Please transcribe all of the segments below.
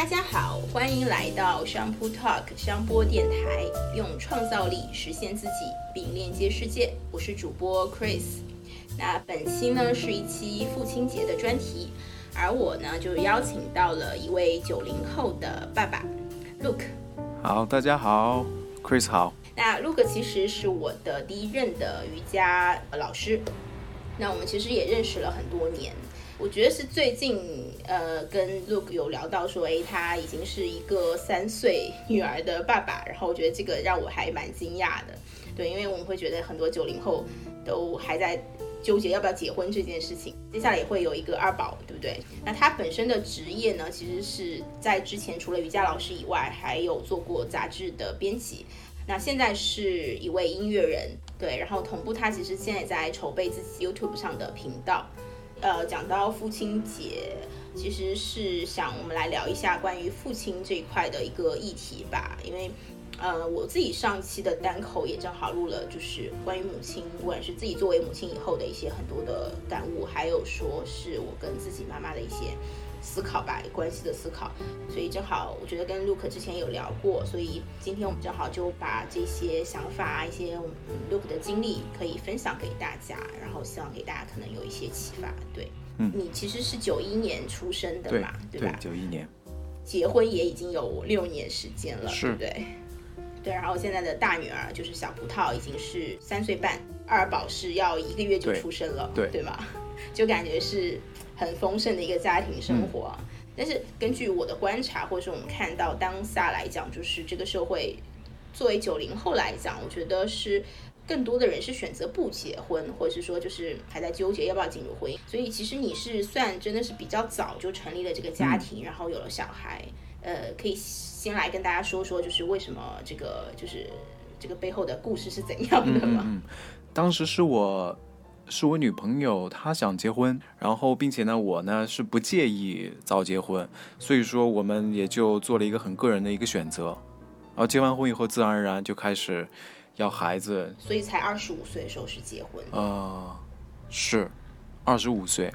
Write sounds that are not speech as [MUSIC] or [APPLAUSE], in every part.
大家好，欢迎来到商铺 Talk 商波电台，用创造力实现自己，并链接世界。我是主播 Chris。那本期呢是一期父亲节的专题，而我呢就邀请到了一位九零后的爸爸，Luke。好，大家好，Chris 好。那 Luke 其实是我的第一任的瑜伽老师，那我们其实也认识了很多年。我觉得是最近，呃，跟 Luke 有聊到说，哎，他已经是一个三岁女儿的爸爸，然后我觉得这个让我还蛮惊讶的，对，因为我们会觉得很多九零后都还在纠结要不要结婚这件事情，接下来也会有一个二宝，对不对？那他本身的职业呢，其实是在之前除了瑜伽老师以外，还有做过杂志的编辑，那现在是一位音乐人，对，然后同步他其实现在在筹备自己 YouTube 上的频道。呃，讲到父亲节，其实是想我们来聊一下关于父亲这一块的一个议题吧。因为，呃，我自己上期的单口也正好录了，就是关于母亲，不管是自己作为母亲以后的一些很多的感悟，还有说是我跟自己妈妈的一些。思考吧，关系的思考，所以正好我觉得跟 Luke 之前有聊过，所以今天我们正好就把这些想法、一些 Luke 的经历可以分享给大家，然后希望给大家可能有一些启发。对，嗯，你其实是九一年出生的嘛，对吧？九一年，结婚也已经有六年时间了，对不，对，对。然后现在的大女儿就是小葡萄，已经是三岁半，二宝是要一个月就出生了，对，对吗？[LAUGHS] 就感觉是。很丰盛的一个家庭生活，但是根据我的观察，或者是我们看到当下来讲，就是这个社会作为九零后来讲，我觉得是更多的人是选择不结婚，或者是说就是还在纠结要不要进入婚姻。所以其实你是算真的是比较早就成立了这个家庭，然后有了小孩。呃，可以先来跟大家说说，就是为什么这个就是这个背后的故事是怎样的吗？嗯，当时是我。是我女朋友，她想结婚，然后并且呢，我呢是不介意早结婚，所以说我们也就做了一个很个人的一个选择，然后结完婚以后，自然而然就开始要孩子，所以才二十五岁的时候是结婚，呃，是二十五岁，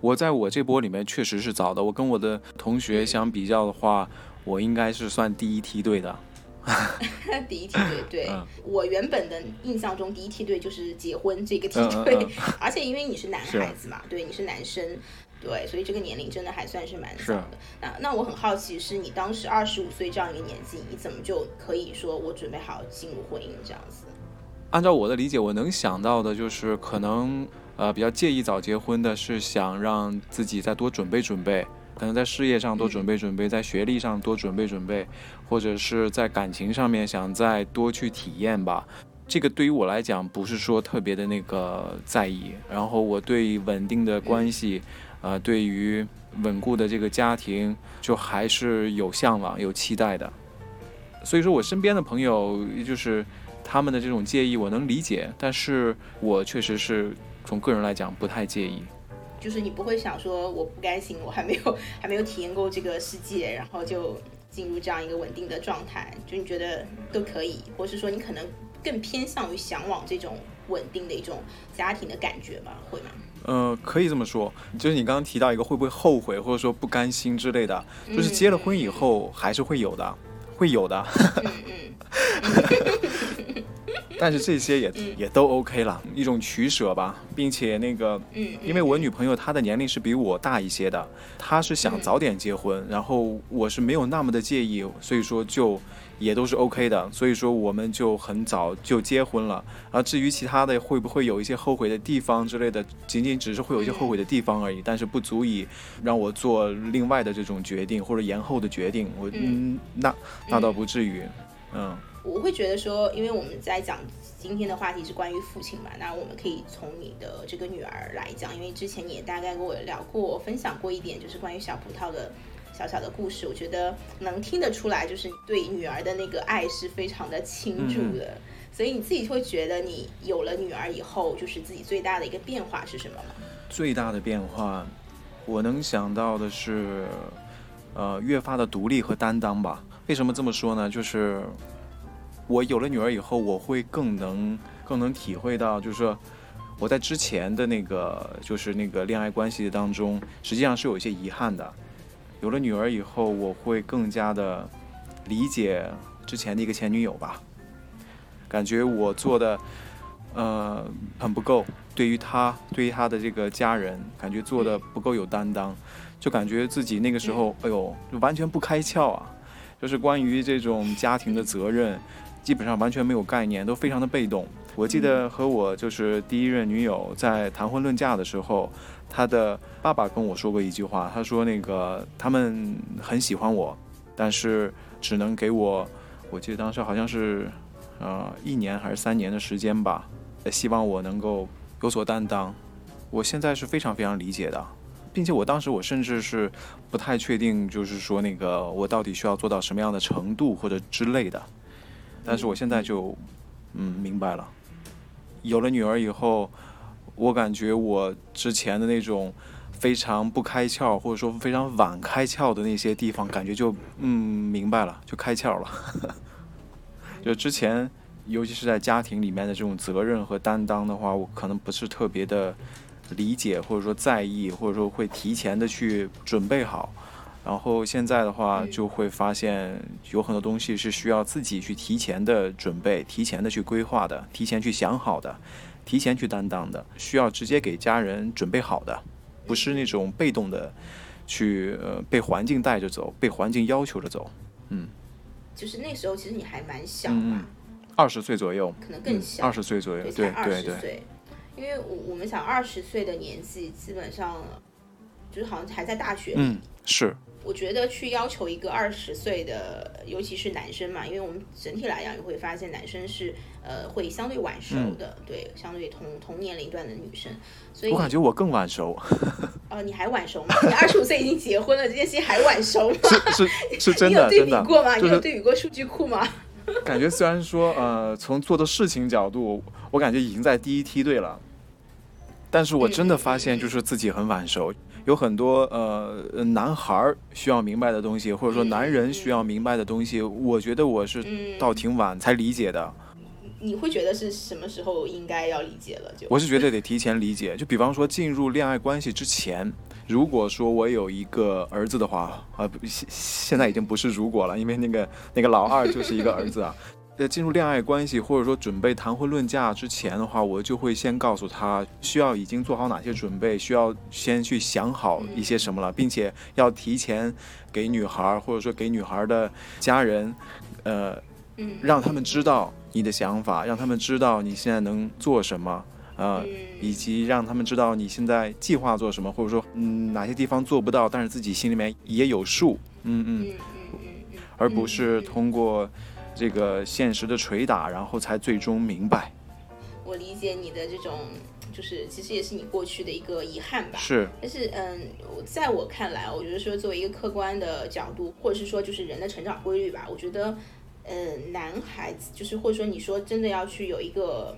我在我这波里面确实是早的，我跟我的同学相比较的话，我应该是算第一梯队的。[LAUGHS] 第一梯队，对我原本的印象中，第一梯队就是结婚这个梯队，而且因为你是男孩子嘛，对，你是男生，对，所以这个年龄真的还算是蛮早的。那那我很好奇，是你当时二十五岁这样一个年纪，你怎么就可以说我准备好进入婚姻这样子？按照我的理解，我能想到的就是可能呃比较介意早结婚的是想让自己再多准备准备。可能在事业上多准备准备，在学历上多准备准备，或者是在感情上面想再多去体验吧。这个对于我来讲不是说特别的那个在意。然后我对稳定的关系，呃，对于稳固的这个家庭，就还是有向往、有期待的。所以说我身边的朋友，就是他们的这种介意，我能理解。但是我确实是从个人来讲不太介意。就是你不会想说我不甘心，我还没有还没有体验过这个世界，然后就进入这样一个稳定的状态，就你觉得都可以，或是说你可能更偏向于向往这种稳定的一种家庭的感觉吧？会吗？呃，可以这么说，就是你刚刚提到一个会不会后悔或者说不甘心之类的，就是结了婚以后还是会有的，会有的。但是这些也也都 OK 了，一种取舍吧，并且那个，嗯，因为我女朋友她的年龄是比我大一些的，她是想早点结婚，然后我是没有那么的介意，所以说就也都是 OK 的，所以说我们就很早就结婚了。啊，至于其他的会不会有一些后悔的地方之类的，仅仅只是会有一些后悔的地方而已，但是不足以让我做另外的这种决定或者延后的决定。我嗯，那那倒不至于，嗯。我会觉得说，因为我们在讲今天的话题是关于父亲嘛，那我们可以从你的这个女儿来讲，因为之前你也大概跟我聊过、分享过一点，就是关于小葡萄的小小的故事。我觉得能听得出来，就是对女儿的那个爱是非常的倾注的。所以你自己会觉得，你有了女儿以后，就是自己最大的一个变化是什么吗？最大的变化，我能想到的是，呃，越发的独立和担当吧。为什么这么说呢？就是。我有了女儿以后，我会更能更能体会到，就是说我在之前的那个就是那个恋爱关系当中，实际上是有一些遗憾的。有了女儿以后，我会更加的理解之前的一个前女友吧。感觉我做的呃很不够，对于她，对于她的这个家人，感觉做的不够有担当，就感觉自己那个时候，哎呦，就完全不开窍啊！就是关于这种家庭的责任，基本上完全没有概念，都非常的被动。我记得和我就是第一任女友在谈婚论嫁的时候，她的爸爸跟我说过一句话，他说那个他们很喜欢我，但是只能给我，我记得当时好像是。呃，一年还是三年的时间吧，希望我能够有所担当。我现在是非常非常理解的，并且我当时我甚至是不太确定，就是说那个我到底需要做到什么样的程度或者之类的。但是我现在就嗯明白了，有了女儿以后，我感觉我之前的那种非常不开窍或者说非常晚开窍的那些地方，感觉就嗯明白了，就开窍了。[LAUGHS] 就之前，尤其是在家庭里面的这种责任和担当的话，我可能不是特别的理解，或者说在意，或者说会提前的去准备好。然后现在的话，就会发现有很多东西是需要自己去提前的准备、提前的去规划的、提前去想好的、提前去担当的，需要直接给家人准备好的，不是那种被动的去呃被环境带着走、被环境要求着走。嗯。就是那时候，其实你还蛮小嘛，二十岁左右，可能更小，二十岁左右，对对对。因为我我们想二十岁的年纪，基本上就是好像还在大学。嗯，是。我觉得去要求一个二十岁的，尤其是男生嘛，因为我们整体来讲，你会发现男生是呃会相对晚熟的，对，相对同同年龄段的女生。所以我感觉我更晚熟。[LAUGHS] 哦，你还晚熟吗？你二十五岁已经结婚了，这件事情还晚熟吗？是是是 [LAUGHS] 真的，你有对比过吗？你有对比过数据库吗？[LAUGHS] 感觉虽然说呃，从做的事情角度，我感觉已经在第一梯队了，但是我真的发现就是自己很晚熟。有很多呃男孩需要明白的东西，或者说男人需要明白的东西，我觉得我是到挺晚才理解的。你会觉得是什么时候应该要理解了？就我是觉得得提前理解。就比方说进入恋爱关系之前，如果说我有一个儿子的话，啊，现现在已经不是如果了，因为那个那个老二就是一个儿子啊。在进入恋爱关系，或者说准备谈婚论嫁之前的话，我就会先告诉他需要已经做好哪些准备，需要先去想好一些什么了，并且要提前给女孩或者说给女孩的家人，呃，让他们知道你的想法，让他们知道你现在能做什么，呃，以及让他们知道你现在计划做什么，或者说嗯哪些地方做不到，但是自己心里面也有数，嗯嗯，而不是通过。这个现实的捶打，然后才最终明白。我理解你的这种，就是其实也是你过去的一个遗憾吧。是。但是，嗯，在我看来，我觉得说作为一个客观的角度，或者是说就是人的成长规律吧，我觉得，嗯，男孩子就是或者说你说真的要去有一个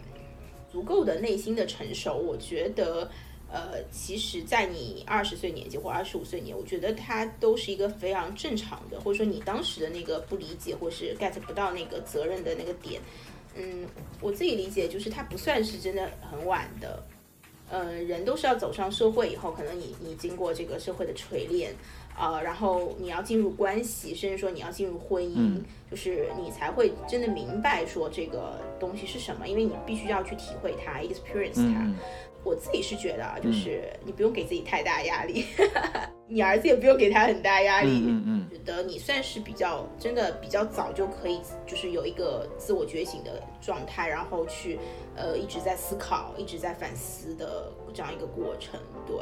足够的内心的成熟，我觉得。呃，其实，在你二十岁年纪或二十五岁年，我觉得它都是一个非常正常的，或者说你当时的那个不理解，或是 get 不到那个责任的那个点，嗯，我自己理解就是它不算是真的很晚的。呃，人都是要走上社会以后，可能你你经过这个社会的锤炼，啊，然后你要进入关系，甚至说你要进入婚姻，就是你才会真的明白说这个东西是什么，因为你必须要去体会它，experience 它。我自己是觉得啊，就是你不用给自己太大压力，[LAUGHS] 你儿子也不用给他很大压力。嗯嗯，觉得你算是比较真的比较早就可以，就是有一个自我觉醒的状态，然后去呃一直在思考、一直在反思的这样一个过程。对，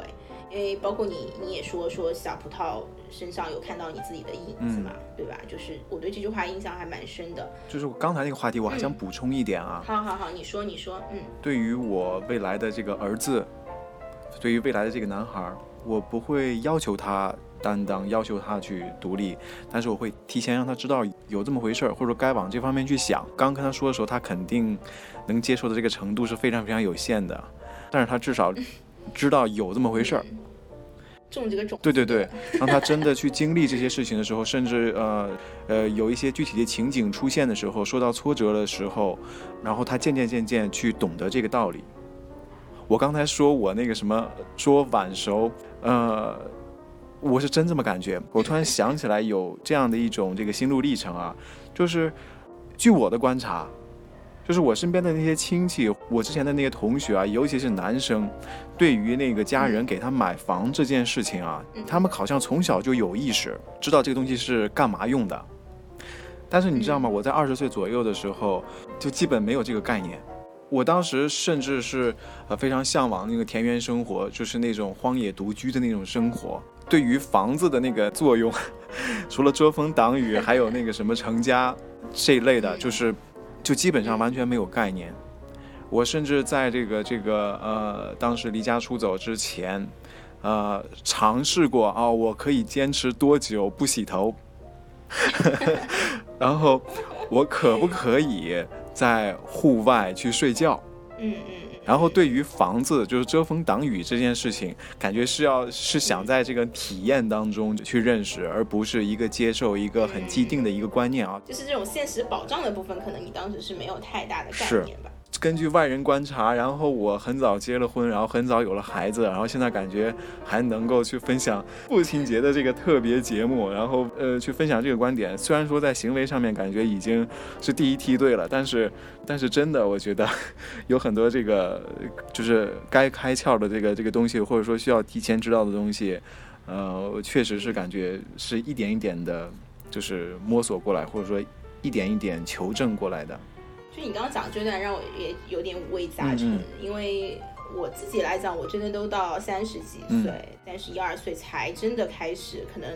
因为包括你你也说说小葡萄身上有看到你自己的影子嘛，对吧？就是我对这句话印象还蛮深的。就是我刚才那个话题，我还想补充一点啊。好好好，你说你说，嗯。对于我未来的这个儿子，对于未来的这个男孩，我不会要求他担当，要求他去独立，但是我会提前让他知道有这么回事儿，或者说该往这方面去想。刚跟他说的时候，他肯定能接受的这个程度是非常非常有限的，但是他至少。知道有这么回事儿，种这个种，对对对，当 [LAUGHS] 他真的去经历这些事情的时候，甚至呃呃有一些具体的情景出现的时候，受到挫折的时候，然后他渐渐渐渐去懂得这个道理。我刚才说我那个什么说晚熟，呃，我是真这么感觉。我突然想起来有这样的一种这个心路历程啊，就是据我的观察，就是我身边的那些亲戚，我之前的那些同学啊，尤其是男生，对于那个家人给他买房这件事情啊，他们好像从小就有意识，知道这个东西是干嘛用的。但是你知道吗？我在二十岁左右的时候，就基本没有这个概念。我当时甚至是呃非常向往那个田园生活，就是那种荒野独居的那种生活。对于房子的那个作用，[LAUGHS] 除了遮风挡雨，还有那个什么成家这一类的，就是就基本上完全没有概念。我甚至在这个这个呃当时离家出走之前，呃尝试过啊，我可以坚持多久不洗头，[LAUGHS] 然后我可不可以在户外去睡觉？嗯嗯。然后对于房子就是遮风挡雨这件事情，感觉是要是想在这个体验当中去认识，而不是一个接受一个很既定的一个观念啊。就是这种现实保障的部分，可能你当时是没有太大的概念吧。根据外人观察，然后我很早结了婚，然后很早有了孩子，然后现在感觉还能够去分享父亲节的这个特别节目，然后呃去分享这个观点。虽然说在行为上面感觉已经是第一梯队了，但是但是真的我觉得有很多这个就是该开窍的这个这个东西，或者说需要提前知道的东西，呃，确实是感觉是一点一点的，就是摸索过来，或者说一点一点求证过来的。就你刚刚讲这段让我也有点五味杂陈，因为我自己来讲，我真的都到三十几岁，三十一二岁才真的开始，可能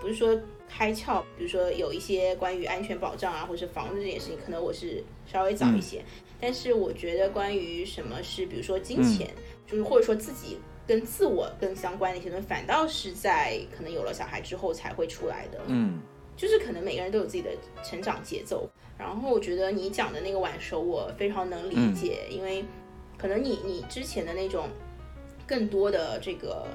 不是说开窍，比如说有一些关于安全保障啊，或者是房子这件事情，可能我是稍微早一些。但是我觉得关于什么是，比如说金钱，就是或者说自己跟自我更相关的一些东西，反倒是在可能有了小孩之后才会出来的。嗯。就是可能每个人都有自己的成长节奏，然后我觉得你讲的那个晚熟，我非常能理解，因为可能你你之前的那种更多的这个，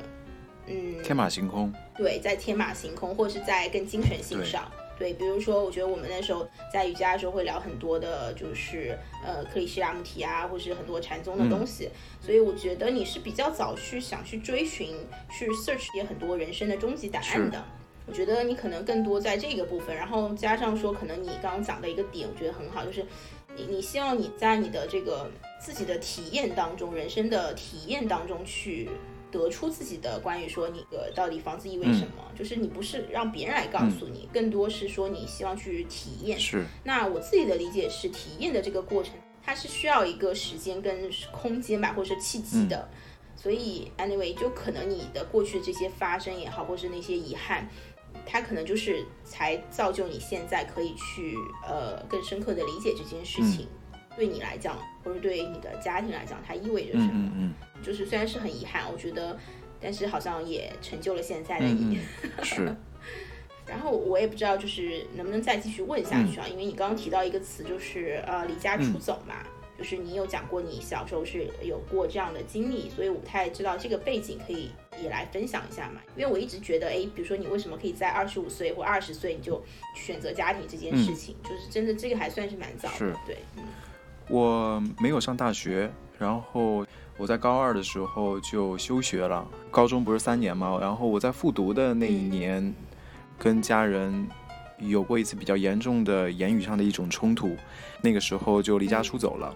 嗯，天马行空，对，在天马行空，或者是在更精神性上，对，比如说，我觉得我们那时候在瑜伽的时候会聊很多的，就是呃克里希那穆提啊，或是很多禅宗的东西，所以我觉得你是比较早去想去追寻，去 search 也很多人生的终极答案的。我觉得你可能更多在这个部分，然后加上说，可能你刚刚讲的一个点，我觉得很好，就是你你希望你在你的这个自己的体验当中，人生的体验当中去得出自己的关于说你的到底房子意味什么，就是你不是让别人来告诉你，更多是说你希望去体验。是。那我自己的理解是，体验的这个过程，它是需要一个时间跟空间吧，或者是契机的。所以，anyway，就可能你的过去的这些发生也好，或是那些遗憾。它可能就是才造就你现在可以去呃更深刻的理解这件事情，对你来讲，或者对你的家庭来讲，它意味着什么？嗯嗯就是虽然是很遗憾，我觉得，但是好像也成就了现在的你。[LAUGHS] 是。然后我也不知道，就是能不能再继续问下去啊？因为你刚刚提到一个词，就是呃离家出走嘛。就是你有讲过你小时候是有过这样的经历，所以我不太知道这个背景，可以也来分享一下嘛？因为我一直觉得，哎，比如说你为什么可以在二十五岁或二十岁你就选择家庭这件事情，就是真的这个还算是蛮早的。对，嗯，我没有上大学，然后我在高二的时候就休学了。高中不是三年嘛，然后我在复读的那一年，跟家人有过一次比较严重的言语上的一种冲突，那个时候就离家出走了。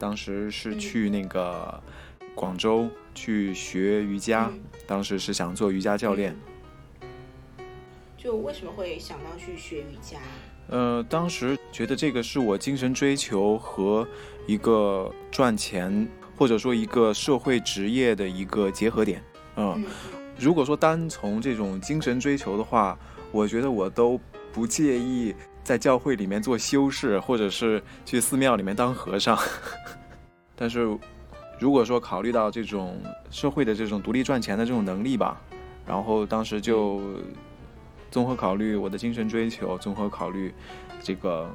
当时是去那个广州去学瑜伽，当时是想做瑜伽教练。就为什么会想到去学瑜伽？呃，当时觉得这个是我精神追求和一个赚钱或者说一个社会职业的一个结合点。嗯，如果说单从这种精神追求的话，我觉得我都不介意。在教会里面做修士，或者是去寺庙里面当和尚。[LAUGHS] 但是，如果说考虑到这种社会的这种独立赚钱的这种能力吧，然后当时就综合考虑我的精神追求，综合考虑这个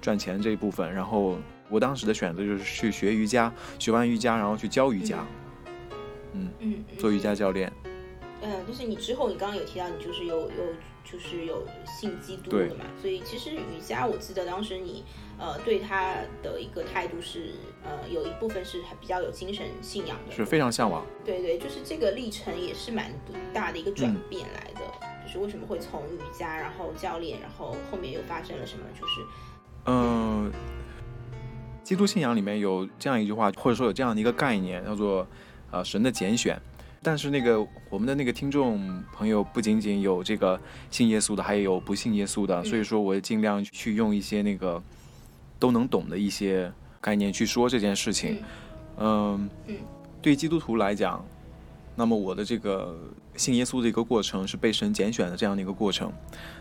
赚钱这一部分，然后我当时的选择就是去学瑜伽，学完瑜伽然后去教瑜伽，嗯嗯，做瑜伽教练。嗯，就是你之后你刚刚有提到你就是有有就是有信基督的嘛，所以其实瑜伽我记得当时你呃对他的一个态度是呃有一部分是比较有精神信仰的，是非常向往。对对，就是这个历程也是蛮大的一个转变来的，就是为什么会从瑜伽然后教练，然后后面又发生了什么？就是嗯，基督信仰里面有这样一句话，或者说有这样的一个概念，叫做呃神的拣选。但是那个我们的那个听众朋友不仅仅有这个信耶稣的，还有不信耶稣的，所以说我尽量去用一些那个都能懂的一些概念去说这件事情。嗯，对基督徒来讲，那么我的这个信耶稣的一个过程是被神拣选的这样的一个过程。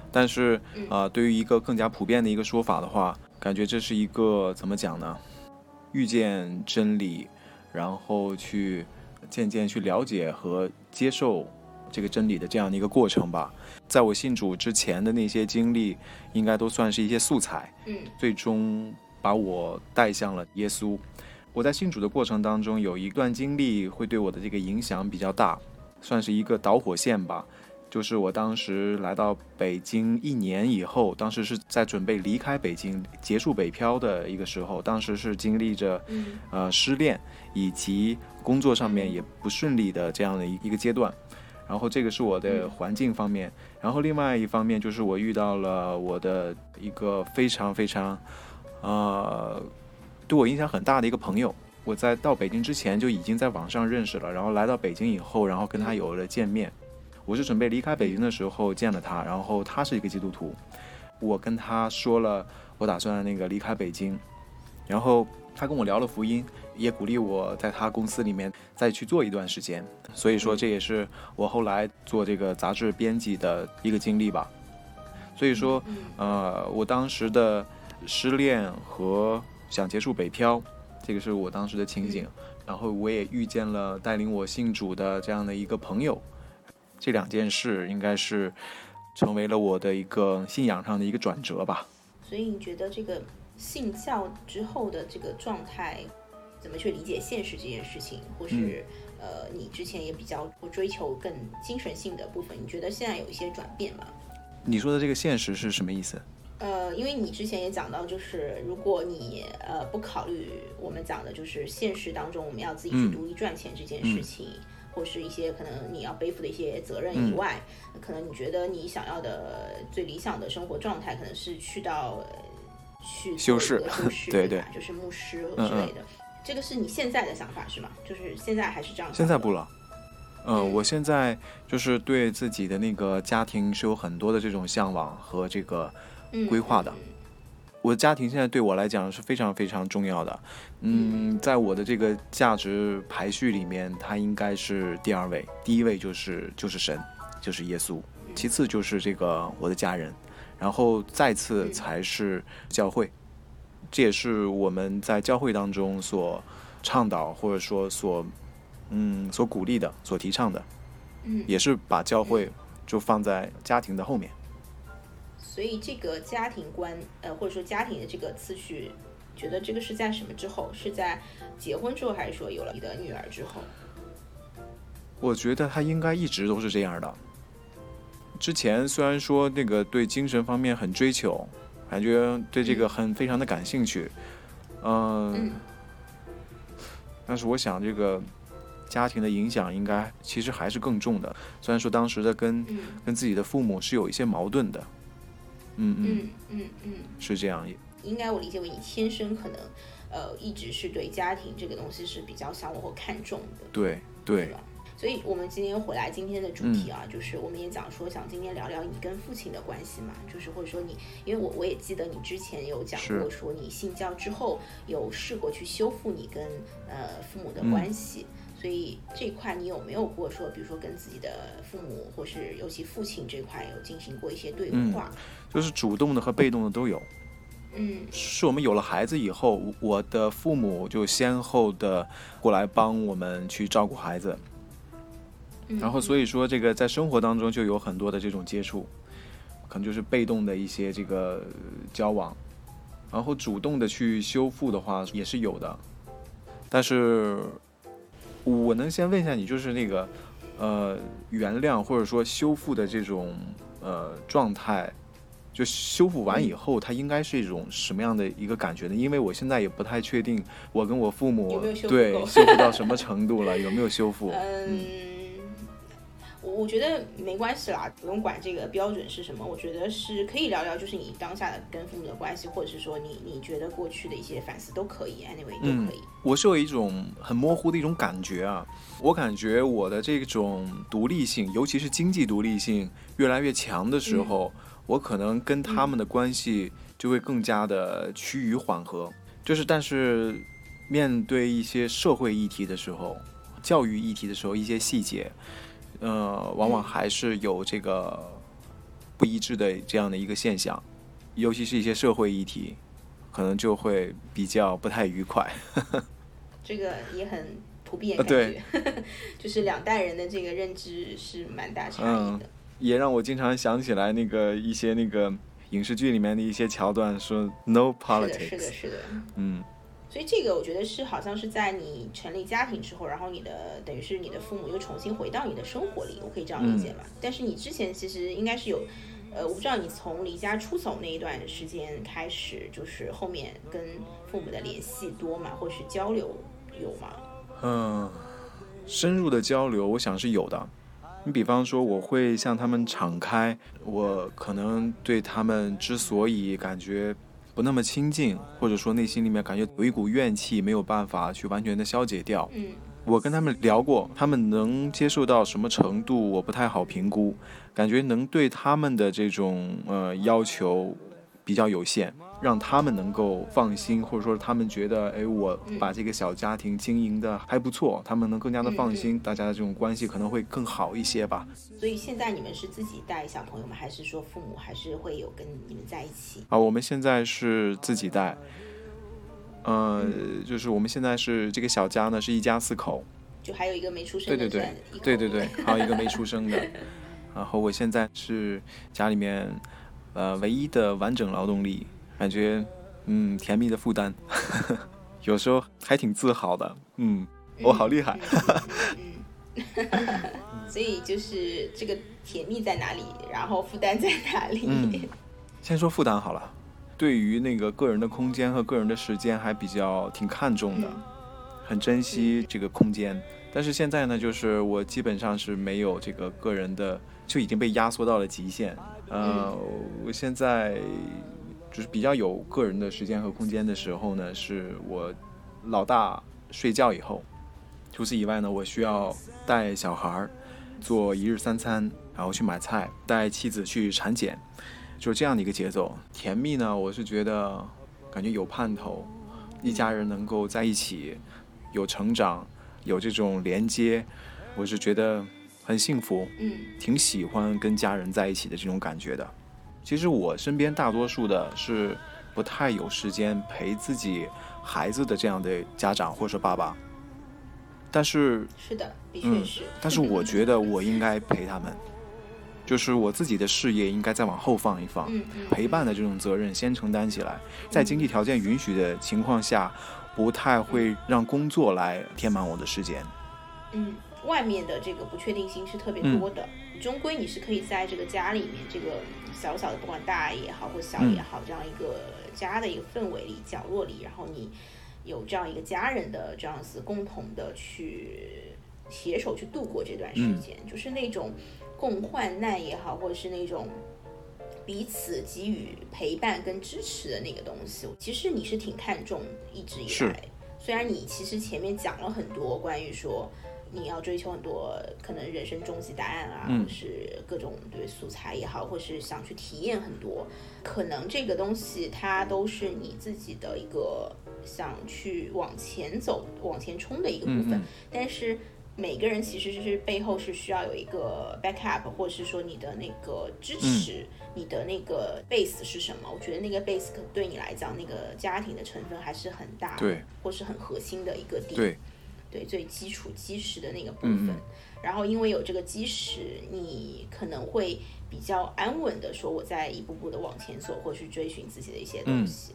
但是啊，对于一个更加普遍的一个说法的话，感觉这是一个怎么讲呢？遇见真理，然后去。渐渐去了解和接受这个真理的这样的一个过程吧。在我信主之前的那些经历，应该都算是一些素材。嗯，最终把我带向了耶稣。我在信主的过程当中，有一段经历会对我的这个影响比较大，算是一个导火线吧。就是我当时来到北京一年以后，当时是在准备离开北京、结束北漂的一个时候，当时是经历着，呃，失恋以及工作上面也不顺利的这样的一一个阶段。然后这个是我的环境方面，然后另外一方面就是我遇到了我的一个非常非常，呃，对我影响很大的一个朋友。我在到北京之前就已经在网上认识了，然后来到北京以后，然后跟他有了见面。我是准备离开北京的时候见了他，然后他是一个基督徒，我跟他说了我打算那个离开北京，然后他跟我聊了福音，也鼓励我在他公司里面再去做一段时间，所以说这也是我后来做这个杂志编辑的一个经历吧。所以说，呃，我当时的失恋和想结束北漂，这个是我当时的情景，然后我也遇见了带领我信主的这样的一个朋友。这两件事应该是成为了我的一个信仰上的一个转折吧。所以你觉得这个信教之后的这个状态，怎么去理解现实这件事情，或是呃，你之前也比较不追求更精神性的部分，你觉得现在有一些转变吗？你说的这个现实是什么意思？呃，因为你之前也讲到，就是如果你呃不考虑我们讲的，就是现实当中我们要自己去独立赚钱这件事情。或是一些可能你要背负的一些责任以外，可能你觉得你想要的最理想的生活状态，可能是去到去修士，[LAUGHS] 对对，就是牧师之类的。这个是你现在的想法是吗？就是现在还是这样？现在不了。嗯，我现在就是对自己的那个家庭是有很多的这种向往和这个规划的。我的家庭现在对我来讲是非常非常重要的，嗯，在我的这个价值排序里面，它应该是第二位，第一位就是就是神，就是耶稣，其次就是这个我的家人，然后再次才是教会，这也是我们在教会当中所倡导或者说所嗯所鼓励的、所提倡的，嗯，也是把教会就放在家庭的后面。所以这个家庭观，呃，或者说家庭的这个次序，觉得这个是在什么之后？是在结婚之后，还是说有了你的女儿之后？我觉得他应该一直都是这样的。之前虽然说那个对精神方面很追求，感觉对这个很非常的感兴趣，嗯，但是我想这个家庭的影响应该其实还是更重的。虽然说当时的跟跟自己的父母是有一些矛盾的。嗯嗯嗯嗯，是这样。应该我理解为你天生可能，呃，一直是对家庭这个东西是比较向往或看重的。对对。所以，我们今天回来今天的主题啊，就是我们也讲说，想今天聊聊你跟父亲的关系嘛，就是或者说你，因为我我也记得你之前有讲过，说你信教之后有试过去修复你跟呃父母的关系。所以这一块你有没有过说，比如说跟自己的父母，或是尤其父亲这块有进行过一些对话？就是主动的和被动的都有。嗯，是我们有了孩子以后，我的父母就先后的过来帮我们去照顾孩子。然后所以说这个在生活当中就有很多的这种接触，可能就是被动的一些这个交往，然后主动的去修复的话也是有的，但是。我能先问一下你，就是那个，呃原谅或者说修复的这种呃状态。就修复完以后，它应该是一种什么样的一个感觉呢？因为我现在也不太确定，我跟我父母对修复到什么 [LAUGHS] 程度了，有没有修复？嗯，我我觉得没关系啦，不用管这个标准是什么。我觉得是可以聊聊，就是你当下的跟父母的关系，或者是说你你觉得过去的一些反思都可以，anyway 都可以。我是有一种很模糊的一种感觉啊，我感觉我的这种独立性，尤其是经济独立性越来越强的时候。我可能跟他们的关系就会更加的趋于缓和，就是但是面对一些社会议题的时候，教育议题的时候，一些细节，呃，往往还是有这个不一致的这样的一个现象，尤其是一些社会议题，可能就会比较不太愉快。[LAUGHS] 这个也很普遍感觉，[LAUGHS] 就是两代人的这个认知是蛮大差异的。也让我经常想起来那个一些那个影视剧里面的一些桥段，说 no politics。是的，是的，是的。嗯，所以这个我觉得是好像是在你成立家庭之后，然后你的等于是你的父母又重新回到你的生活里，我可以这样理解吧？但是你之前其实应该是有，呃，我不知道你从离家出走那一段时间开始，就是后面跟父母的联系多吗？或是交流有吗？嗯，深入的交流，我想是有的。你比方说，我会向他们敞开，我可能对他们之所以感觉不那么亲近，或者说内心里面感觉有一股怨气，没有办法去完全的消解掉。嗯，我跟他们聊过，他们能接受到什么程度，我不太好评估，感觉能对他们的这种呃要求。比较有限，让他们能够放心，或者说他们觉得，哎，我把这个小家庭经营的还不错，他们能更加的放心，大家的这种关系可能会更好一些吧。所以现在你们是自己带小朋友吗？还是说父母还是会有跟你们在一起？啊，我们现在是自己带，呃，就是我们现在是这个小家呢，是一家四口，就还有一个没出生的，对对对，对对对，还有一个没出生的，然后我现在是家里面。呃，唯一的完整劳动力，感觉，嗯，甜蜜的负担，[LAUGHS] 有时候还挺自豪的，嗯，我好厉害，嗯，[LAUGHS] 所以就是这个甜蜜在哪里，然后负担在哪里？[LAUGHS] 先说负担好了，对于那个个人的空间和个人的时间还比较挺看重的，很珍惜这个空间，但是现在呢，就是我基本上是没有这个个人的，就已经被压缩到了极限。呃，我现在就是比较有个人的时间和空间的时候呢，是我老大睡觉以后。除此以外呢，我需要带小孩儿做一日三餐，然后去买菜，带妻子去产检，就是这样的一个节奏。甜蜜呢，我是觉得感觉有盼头，一家人能够在一起，有成长，有这种连接，我是觉得。很幸福，嗯，挺喜欢跟家人在一起的这种感觉的。其实我身边大多数的是不太有时间陪自己孩子的这样的家长或者说爸爸，但是是的，的确是。但是我觉得我应该陪他们，就是我自己的事业应该再往后放一放，陪伴的这种责任先承担起来，在经济条件允许的情况下，不太会让工作来填满我的时间。嗯。外面的这个不确定性是特别多的，终归你是可以在这个家里面，这个小小的不管大也好或小也好，这样一个家的一个氛围里、角落里，然后你有这样一个家人的这样子共同的去携手去度过这段时间，就是那种共患难也好，或者是那种彼此给予陪伴跟支持的那个东西，其实你是挺看重一直以来。虽然你其实前面讲了很多关于说。你要追求很多可能人生终极答案啊，或是各种对素材也好，或是想去体验很多，可能这个东西它都是你自己的一个想去往前走、往前冲的一个部分。但是每个人其实是背后是需要有一个 backup，或者是说你的那个支持，你的那个 base 是什么？我觉得那个 base 对你来讲，那个家庭的成分还是很大，对，或是很核心的一个点。对。对最基础基石的那个部分，然后因为有这个基石，你可能会比较安稳的说，我在一步步的往前走，或去追寻自己的一些东西。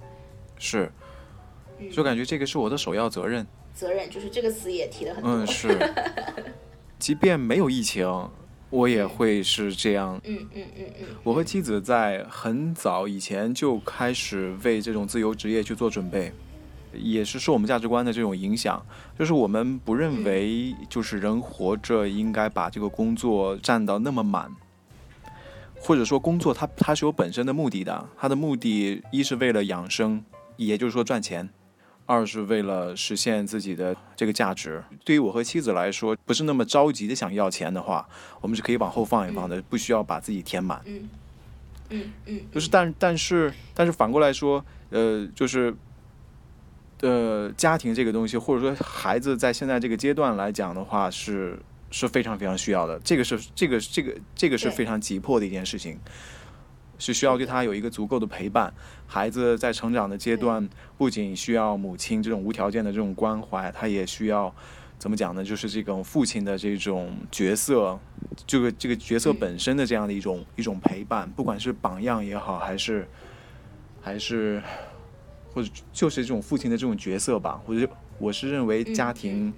是，就感觉这个是我的首要责任。责任就是这个词也提了很多。嗯，是。[LAUGHS] 即便没有疫情，我也会是这样。嗯嗯嗯嗯，我和妻子在很早以前就开始为这种自由职业去做准备，也是受我们价值观的这种影响。就是我们不认为，就是人活着应该把这个工作占到那么满，或者说工作它它是有本身的目的的，它的目的一是为了养生，也就是说赚钱。二是为了实现自己的这个价值。对于我和妻子来说，不是那么着急的想要钱的话，我们是可以往后放一放的，不需要把自己填满。嗯嗯嗯，就是但但是但是反过来说，呃，就是呃，家庭这个东西，或者说孩子在现在这个阶段来讲的话，是是非常非常需要的。这个是这个这个这个是非常急迫的一件事情。是需要对他有一个足够的陪伴。孩子在成长的阶段，不仅需要母亲这种无条件的这种关怀，他也需要怎么讲呢？就是这种父亲的这种角色，这个这个角色本身的这样的一种一种陪伴，不管是榜样也好，还是还是或者就是这种父亲的这种角色吧。或者我是认为家庭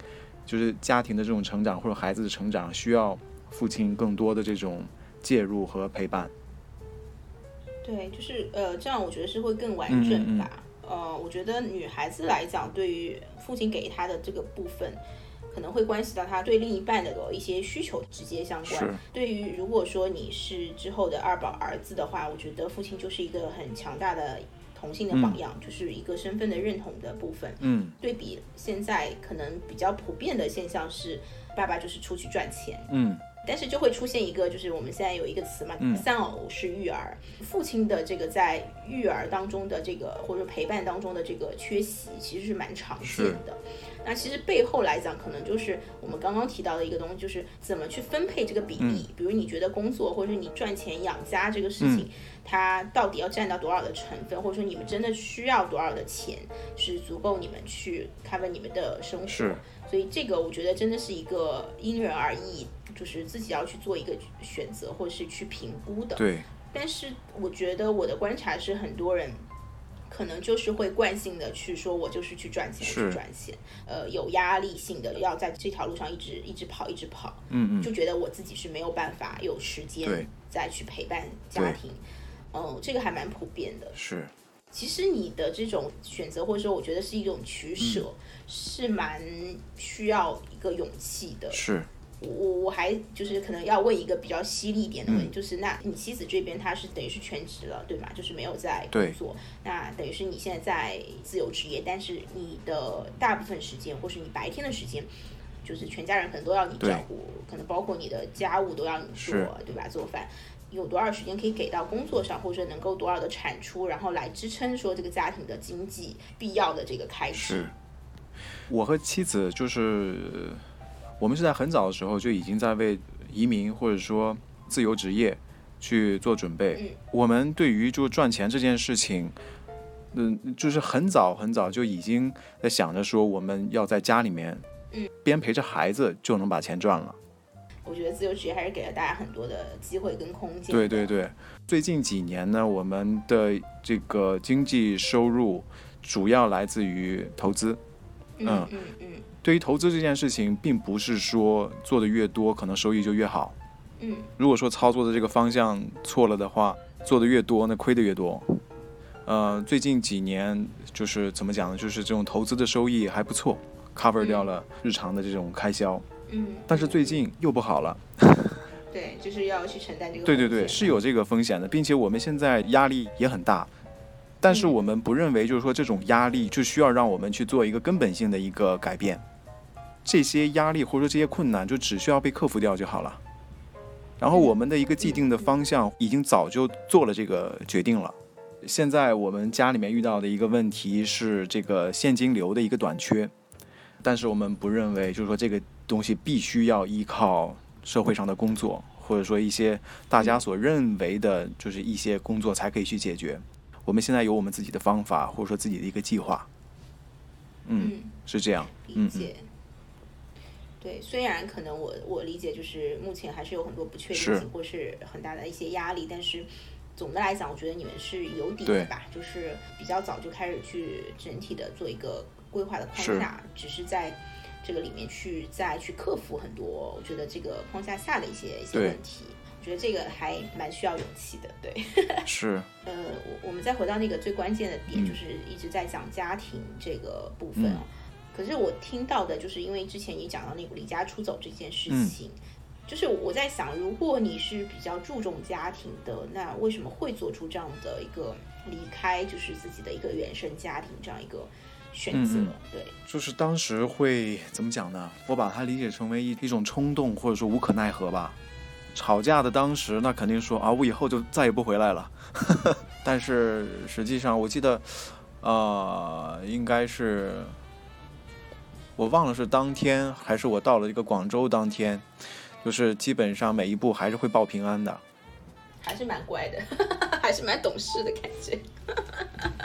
就是家庭的这种成长或者孩子的成长，需要父亲更多的这种介入和陪伴。对，就是呃，这样我觉得是会更完整吧。呃，我觉得女孩子来讲，对于父亲给她的这个部分，可能会关系到她对另一半的一些需求直接相关。对于如果说你是之后的二宝儿子的话，我觉得父亲就是一个很强大的同性的榜样，就是一个身份的认同的部分。嗯，对比现在可能比较普遍的现象是，爸爸就是出去赚钱。嗯。但是就会出现一个，就是我们现在有一个词嘛，丧偶式育儿，父亲的这个在育儿当中的这个或者陪伴当中的这个缺席，其实是蛮常见的。那其实背后来讲，可能就是我们刚刚提到的一个东西，就是怎么去分配这个比例。比如你觉得工作或者是你赚钱养家这个事情，它到底要占到多少的成分，或者说你们真的需要多少的钱，是足够你们去 cover 你们的生活。所以这个我觉得真的是一个因人而异。就是自己要去做一个选择，或者是去评估的。对。但是我觉得我的观察是，很多人可能就是会惯性的去说，我就是去赚钱，去赚钱。呃，有压力性的要在这条路上一直一直跑，一直跑。嗯嗯。就觉得我自己是没有办法有时间再去陪伴家庭。嗯，这个还蛮普遍的。是。其实你的这种选择，或者说我觉得是一种取舍，是蛮需要一个勇气的。是。我我还就是可能要问一个比较犀利一点的问题，就是那你妻子这边她是等于是全职了，对吗？就是没有在工作，那等于是你现在在自由职业，但是你的大部分时间或是你白天的时间，就是全家人可能都要你照顾，可能包括你的家务都要你做，对吧？做饭有多少时间可以给到工作上，或者能够多少的产出，然后来支撑说这个家庭的经济必要的这个开支？我和妻子就是。我们是在很早的时候就已经在为移民或者说自由职业去做准备。我们对于就赚钱这件事情，嗯，就是很早很早就已经在想着说我们要在家里面，嗯，边陪着孩子就能把钱赚了。我觉得自由职业还是给了大家很多的机会跟空间。对对对，最近几年呢，我们的这个经济收入主要来自于投资。嗯嗯嗯。对于投资这件事情，并不是说做的越多，可能收益就越好。嗯，如果说操作的这个方向错了的话，做的越多，那亏的越多。呃，最近几年就是怎么讲呢？就是这种投资的收益还不错，cover 掉了日常的这种开销。嗯，但是最近又不好了。对，就是要去承担这个。对对对，是有这个风险的，并且我们现在压力也很大。但是我们不认为，就是说这种压力就需要让我们去做一个根本性的一个改变。这些压力或者说这些困难就只需要被克服掉就好了。然后我们的一个既定的方向已经早就做了这个决定了。现在我们家里面遇到的一个问题是这个现金流的一个短缺，但是我们不认为就是说这个东西必须要依靠社会上的工作，或者说一些大家所认为的就是一些工作才可以去解决。我们现在有我们自己的方法，或者说自己的一个计划。嗯，是这样。理解。对，虽然可能我我理解就是目前还是有很多不确定性，或是很大的一些压力，但是总的来讲，我觉得你们是有底的吧，就是比较早就开始去整体的做一个规划的框架，只是在这个里面去再去克服很多，我觉得这个框架下的一些一些问题。我觉得这个还蛮需要勇气的，对。[LAUGHS] 是，呃，我我们再回到那个最关键的点，嗯就是一直在讲家庭这个部分哦。嗯可是我听到的，就是因为之前你讲到那个离家出走这件事嗯情，就是我在想，如果你是比较注重家庭的，那为什么会做出这样的一个离开，就是自己的一个原生家庭这样一个选择？对，就是当时会怎么讲呢？我把它理解成为一一种冲动，或者说无可奈何吧。吵架的当时，那肯定说啊，我以后就再也不回来了。[LAUGHS] 但是实际上，我记得，呃，应该是我忘了是当天还是我到了这个广州当天，就是基本上每一步还是会报平安的。还是蛮乖的，[LAUGHS] 还是蛮懂事的感觉。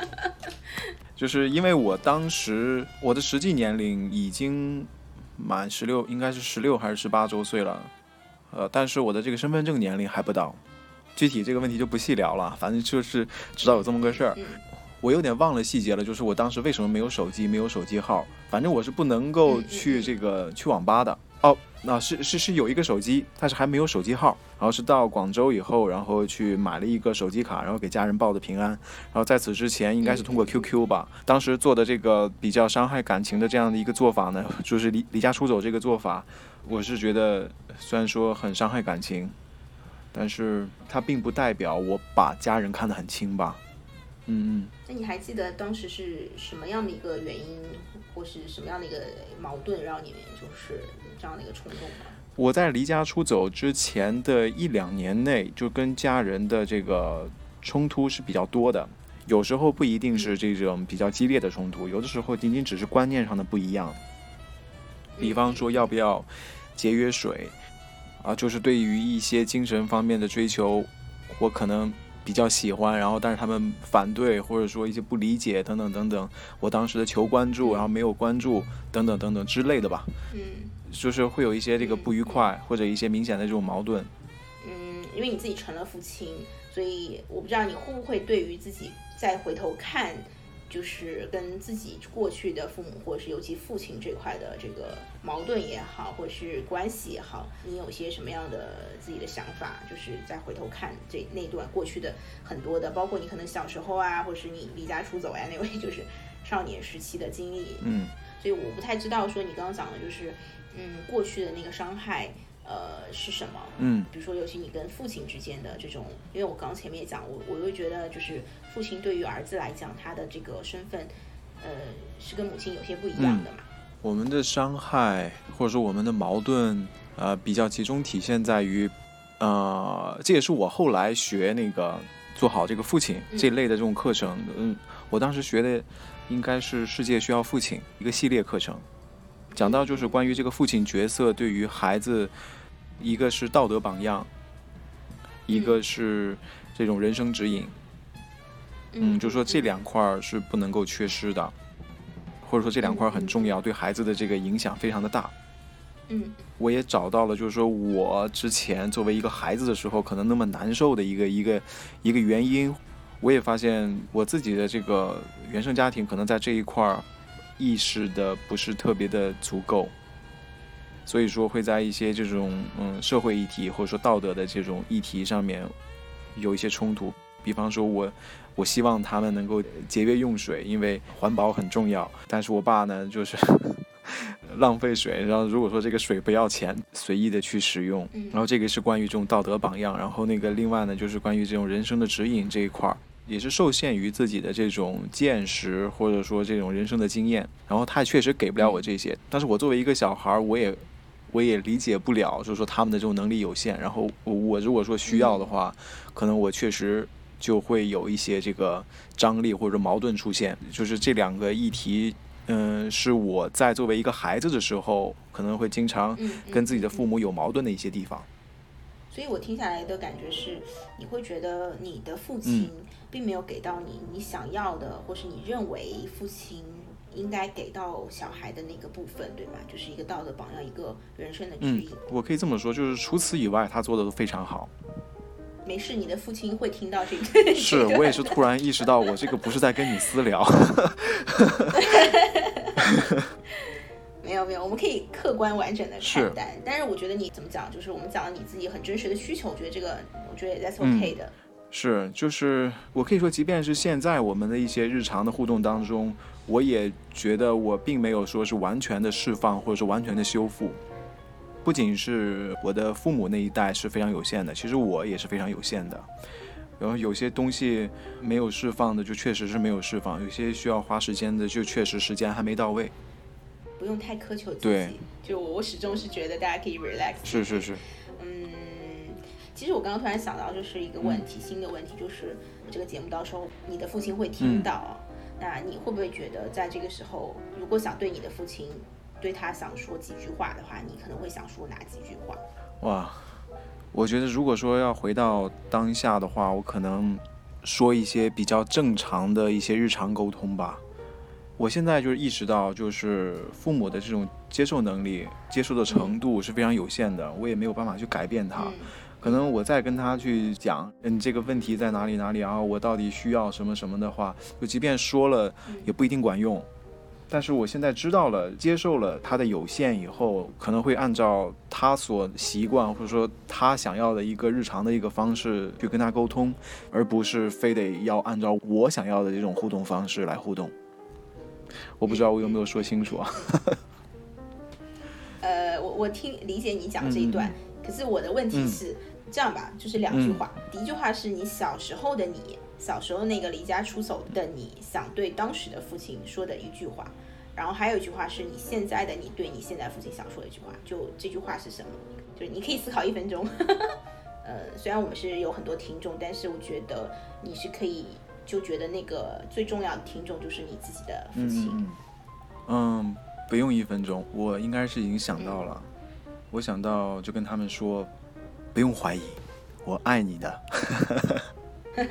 [LAUGHS] 就是因为我当时我的实际年龄已经满十六，应该是十六还是十八周岁了，呃，但是我的这个身份证年龄还不到，具体这个问题就不细聊了，反正就是知道有这么个事儿。嗯我有点忘了细节了，就是我当时为什么没有手机，没有手机号，反正我是不能够去这个去网吧的。哦，那是是是有一个手机，但是还没有手机号。然后是到广州以后，然后去买了一个手机卡，然后给家人报的平安。然后在此之前，应该是通过 QQ 吧。当时做的这个比较伤害感情的这样的一个做法呢，[LAUGHS] 就是离离家出走这个做法，我是觉得虽然说很伤害感情，但是它并不代表我把家人看得很轻吧。嗯嗯。那你还记得当时是什么样的一个原因，或是什么样的一个矛盾，让你就是这样的一个冲动吗？我在离家出走之前的一两年内，就跟家人的这个冲突是比较多的。有时候不一定是这种比较激烈的冲突，有的时候仅仅只是观念上的不一样。比方说，要不要节约水啊？就是对于一些精神方面的追求，我可能比较喜欢，然后但是他们反对，或者说一些不理解等等等等。我当时的求关注，然后没有关注等等等等之类的吧。嗯就是会有一些这个不愉快，或者一些明显的这种矛盾。嗯，因为你自己成了父亲，所以我不知道你会不会对于自己再回头看，就是跟自己过去的父母，或者是尤其父亲这块的这个矛盾也好，或者是关系也好，你有些什么样的自己的想法？就是再回头看这那段过去的很多的，包括你可能小时候啊，或者是你离家出走呀、那位就是少年时期的经历。嗯，所以我不太知道说你刚刚讲的就是，嗯，过去的那个伤害，呃，是什么？嗯，比如说，尤其你跟父亲之间的这种，因为我刚刚前面也讲，我我会觉得就是父亲对于儿子来讲，他的这个身份，呃，是跟母亲有些不一样的嘛。我们的伤害或者说我们的矛盾，呃，比较集中体现在于，呃，这也是我后来学那个做好这个父亲这类的这种课程，嗯，我当时学的应该是《世界需要父亲》一个系列课程，讲到就是关于这个父亲角色对于孩子，一个是道德榜样，一个是这种人生指引。嗯，就说这两块儿是不能够缺失的，或者说这两块儿很重要，对孩子的这个影响非常的大。嗯我也找到了，就是说我之前作为一个孩子的时候，可能那么难受的一个一个一个原因。我也发现我自己的这个原生家庭可能在这一块儿意识的不是特别的足够，所以说会在一些这种嗯社会议题或者说道德的这种议题上面有一些冲突。比方说我我希望他们能够节约用水，因为环保很重要。但是我爸呢，就是 [LAUGHS] 浪费水，然后如果说这个水不要钱，随意的去使用，嗯然后这个是关于这种道德榜样，然后那个另外呢，就是关于这种人生的指引这一块儿，也是受限于自己的这种见识或者说这种人生的经验，然后他确实给不了我这些，但是我作为一个小孩儿，我也我也理解不了，就是说他们的这种能力有限，然后我我如果说需要的话，可能我确实。就会有一些这个张力或者矛盾出现，就是这两个议题，嗯，是我在作为一个孩子的时候，可能会经常嗯，跟自己的父。母有矛盾的一些地方。所以我听下来的感觉是，你会觉得你的父亲并没有给到你你想要的，或是你认为父亲应该给到小孩的那个部分，对吗？就是一个道德榜样，一个人生的指嗯引。，我可以这么说，就是除此以外，他做的都非常好。没事，你的父亲会听到这个。[LAUGHS] 是我也是突然意识到，我这个不是在跟你私聊。[LAUGHS] 没有有没有，我们可以客观完整的看待。但是我觉得你怎么讲，就是我们讲了你自己很真实的需求，我觉得这个我觉得 that's okay 的。是，就是我可以说，即便是现在我们的一些日常的互动当中，我也觉得我并没有说是完全的释放，或者是完全的修复。不仅是我的父母那一代是非常有限的，其实我也是非常有限的。然后有些东西没有释放的，就确实是没有释放；有些需要花时间的，就确实时间还没到位。不用太苛求自对己。就我我始终是觉得大家可以 relax。是是是，嗯，其实我刚刚突然想到，就是一个问题，新的问题，就是这个节目到时候你的父亲会听到，那你会不会觉得在这个时候，如果想对你的父亲，对他想说几句话的话，你可能会想说哪几句话？哇，我觉得如果说要回到当下的话，我可能说一些比较正常的一些日常沟通吧。我现在就是意识到，就是父母的这种接受能力、接受的程度是非常有限的，我也没有办法去改变他。嗯可能我再跟他去讲，嗯，这个问题在哪里哪里啊，我到底需要什么什么的话，就即便说了，也不一定管用。但是我现在知道了，接受了他的有限以后，可能会按照他所习惯或者说他想要的一个日常的一个方式去跟他沟通，而不是非得要按照我想要的这种互动方式来互动。我不知道我有没有说清楚啊？[LAUGHS] 呃，我我听理解你讲这一段，可是我的问题是、这样吧，就是两句话。第一句话是你小时候的你，小时候那个离家出走的你，想对当时的父亲说的一句话。然后还有一句话是你现在的你对你现在父亲想说的一句话，就这句话是什么？就是你可以思考一分钟。[LAUGHS] 呃，虽然我们是有很多听众，但是我觉得你是可以就觉得那个最重要的听众就是你自己的父亲。嗯嗯，不用一分钟，我应该是已经想到了。我想到就跟他们说，不用怀疑，我爱你的。[LAUGHS]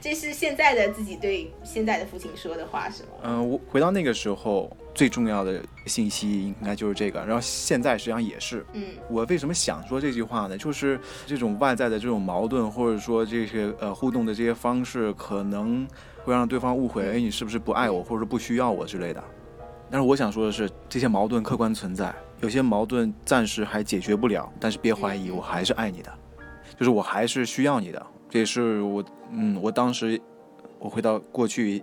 这是现在的自己对现在的父亲说的话，是吗？嗯、我回到那个时候最重要的信息应该就是这个，然后现在实际上也是。嗯我为什么想说这句话呢？就是这种外在的这种矛盾，或者说这些呃互动的这些方式，可能会让对方误会，哎，你是不是不爱我，或者说不需要我之类的。但是我想说的是，这些矛盾客观存在，有些矛盾暂时还解决不了，但是别怀疑，我还是爱你的，就是我还是需要你的。这也是我，嗯，我当时我回到过去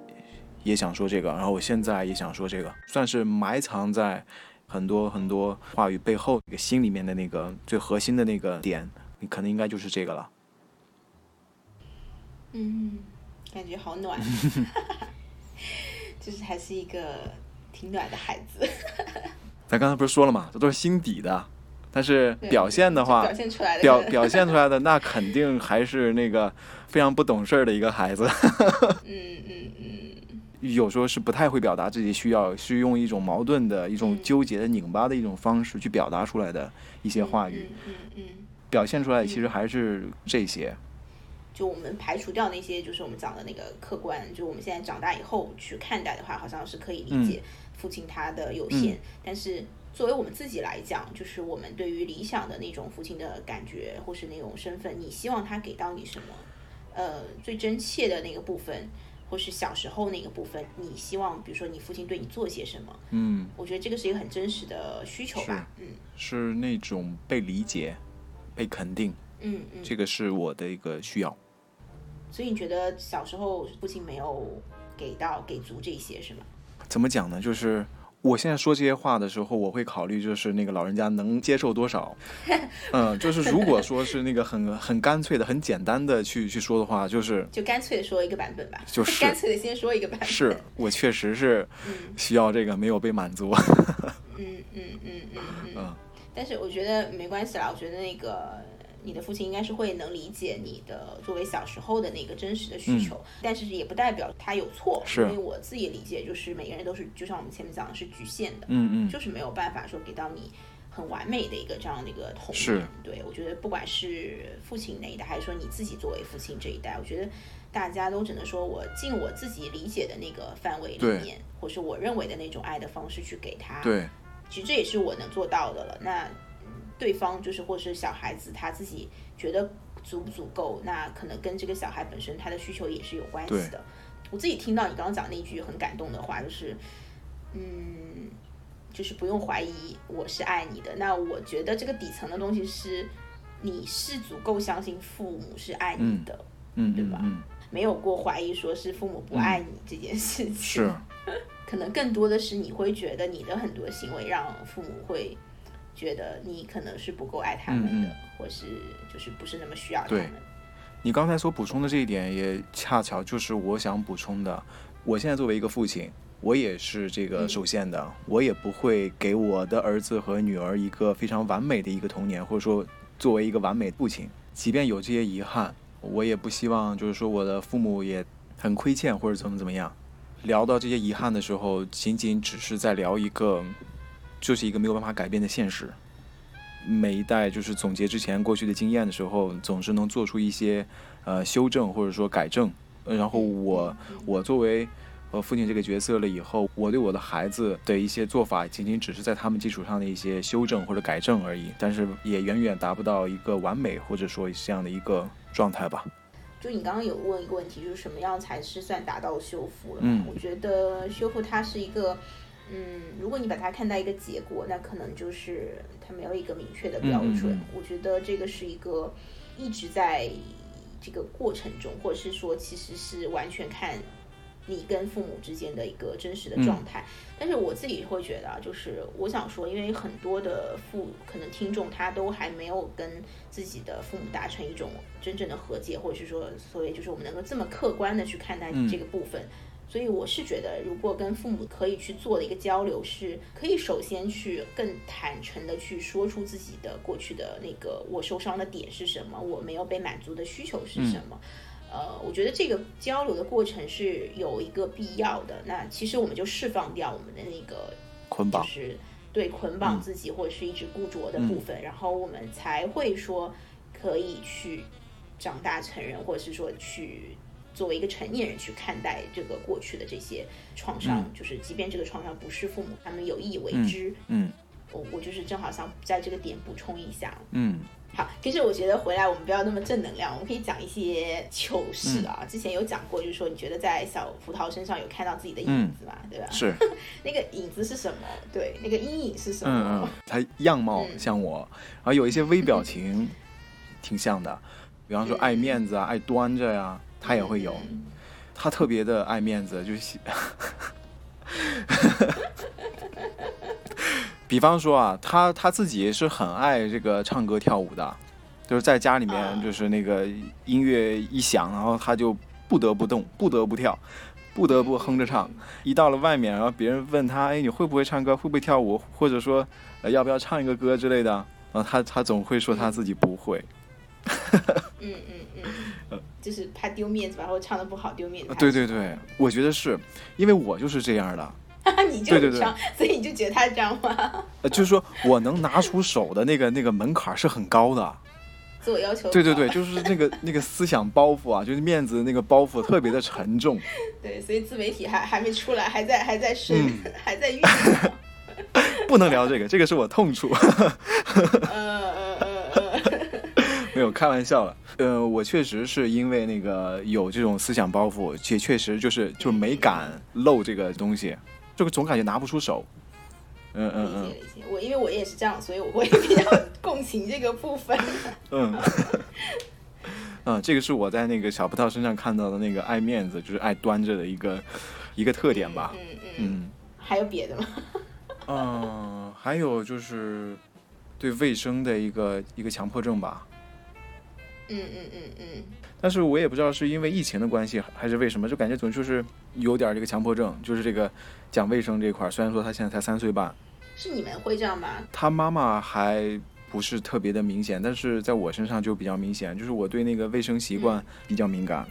也想说这个，然后我现在也想说这个，算是埋藏在很多很多话语背后，一个心里面的那个最核心的那个点，你可能应该就是这个了。嗯，感觉好暖，[LAUGHS] [LAUGHS] 就是还是一个挺暖的孩子。咱刚才不是说了嘛，这都是心底的，但是表现的就话表，现出来的。表表现出来的那肯定还是那个非常不懂事儿的一个孩子。[LAUGHS] 嗯嗯嗯，有时候是不太会表达自己需要，是用一种矛盾的、一种嗯纠结的、拧巴的一种方式去表达出来的一些话语，嗯嗯嗯，表现出来其实还是这些。就我们排除掉那些，就是我们讲的那个客观，就我们现在长大以后去看待的话，好像是可以理解父亲他的有限，但是。作为我们自己来讲，就是我们对于理想的那种父亲的感觉，或是那种身份，你希望他给到你什么？呃，最真切的那个部分，或是小时候那个部分，你希望，比如说你父亲对你做些什么？嗯，我觉得这个是一个很真实的需求吧。嗯是那种被理解、被肯定，嗯嗯。这个是我的一个需要。所以你觉得小时候父亲没有给到给足这些是吗？怎么讲呢？就是我现在说这些话的时候，我会考虑就是那个老人家能接受多少。[LAUGHS] 嗯，就是如果说是那个很很干脆的、很简单的去去说的话，就是就干脆的说一个版本吧，就是干脆的先说一个版本。是我确实是嗯需要这个，没有被满足。嗯嗯嗯嗯 [LAUGHS] 嗯嗯。但是我觉得没关系啦，我觉得那个你的父亲应该是会能理解你的作为小时候的那个真实的需求，但是也不代表他有错，因为我自己理解就是每个人都是，就像我们前面讲的是局限的，嗯嗯，就是没有办法说给到你很完美的一个这样的一个童是年。对我觉得不管是父亲那一代，还是说你自己作为父亲这一代，我觉得大家都只能说我尽我自己理解的那个范围里面，或是我认为的那种爱的方式去给他。对，其实这也是我能做到的了。那嗯对方就是或是小孩子他自己觉得足不足够，那可能跟这个小孩本身他的需求也是有关系的。我自己听到你刚刚讲那句很感动的话，就是，嗯，就是不用怀疑我是爱你的。那我觉得这个底层的东西是，你是足够相信父母是爱你的，嗯，对吧嗯，没有过怀疑说是父母不爱你这件事情。是，[LAUGHS] 可能更多的是你会觉得你的很多行为让父母会觉得你可能是不够爱他们的，嗯嗯或是就是不是那么需要他们。你刚才所补充的这一点，也恰巧就是我想补充的。我现在作为一个父亲，我也是这个嗯受限的，我也不会给我的儿子和女儿一个非常完美的一个童年，或者说作为一个完美父亲，即便有这些遗憾，我也不希望就是说我的父母也很亏欠或者怎么怎么样。聊到这些遗憾的时候，仅仅只是在聊一个，就是一个没有办法改变的现实。每一代就是总结之前过去的经验的时候，总是能做出一些呃修正或者说改正。呃然后我我作为呃父亲这个角色了以后，我对我的孩子的一些做法，仅仅只是在他们基础上的一些修正或者改正而已，但是也远远达不到一个完美或者说这样的一个状态吧。就你刚刚有问一个问题，就是什么样才是算达到修复了？嗯我觉得修复它是一个，嗯，如果你把它看待一个结果，那可能就是它没有一个明确的标准。我觉得这个是一个一直在这个过程中，或者是说其实是完全看你跟父母之间的一个真实的状态。但是我自己会觉得啊，就是我想说，因为很多的父可能听众他都还没有跟自己的父母达成一种真正的和解，或者是说，所以就是我们能够这么客观的去看待嗯这个部分。所以我是觉得，如果跟父母可以去做的一个交流，是可以首先去更坦诚的去说出自己的过去的那个我受伤的点是什么，我没有被满足的需求是什么。呃，我觉得这个交流的过程是有一个必要的。那其实我们就释放掉我们的那个捆绑，就是对捆绑自己或者是一直固着的部分，然后我们才会说可以去长大成人，或者是说去作为一个成年人去看待这个过去的这些创伤，就是即便这个创伤不是父母他们有意为之，嗯我我就是正好想在这个点补充一下。嗯好，其实我觉得回来我们不要那么正能量，我们可以讲一些糗事啊。之前有讲过，就是说你觉得在小葡萄身上有看到自己的影子嘛，对吧？是，[LAUGHS] 那个影子是什么？对，那个阴影是什么？嗯嗯，他样貌像我，然后有一些微表情挺像的，比方说爱面子啊，爱端着呀、他也会有。嗯他特别的爱面子，就是，[LAUGHS] 比方说啊，他他自己是很爱这个唱歌跳舞的，就是在家里面啊就是那个音乐一响，然后他就不得不动，[LAUGHS] 不得不跳，不得不哼着唱。一到了外面，然后别人问他，哎，你会不会唱歌，会不会跳舞，或者说、呃、要不要唱一个歌之类的，然后他他总会说他自己不会。嗯嗯嗯，[LAUGHS] 就是怕丢面子吧，或者唱的不好丢面子。对对对，我觉得是因为我就是这样的。[LAUGHS] 你就对对对这样，所以你就觉得他这样吗？[LAUGHS] 呃，就是说我能拿出手的那个那个门槛是很高的。自我要求。对对对，就是那个那个思想包袱啊，就是面子那个包袱特别的沉重。对，所以自媒体还还没出来，还在还在试，嗯还在酝酿。不能聊这个，这个是我痛处。有开玩笑了。呃，我确实是因为那个有这种思想包袱，且确实就是就是没敢露这个东西，这个总感觉拿不出手。嗯嗯嗯理解理解。我因为我也是这样，所以我会比较 [LAUGHS] 共情这个部分。[LAUGHS] 嗯。嗯，[LAUGHS] 这个是我在那个小葡萄身上看到的那个爱面子，就是爱端着的一个一个特点吧。嗯嗯嗯。嗯还有别的吗？嗯，还有就是对卫生的一个一个强迫症吧。嗯嗯嗯嗯。但是我也不知道是因为疫情的关系，还是为什么，就感觉总就是有点这个强迫症，就是这个讲卫生这块儿。虽然说他现在才三岁半，是你们会这样吗？他妈妈还不是特别的明显，但是在我身上就比较明显，就是我对那个卫生习惯比较敏感。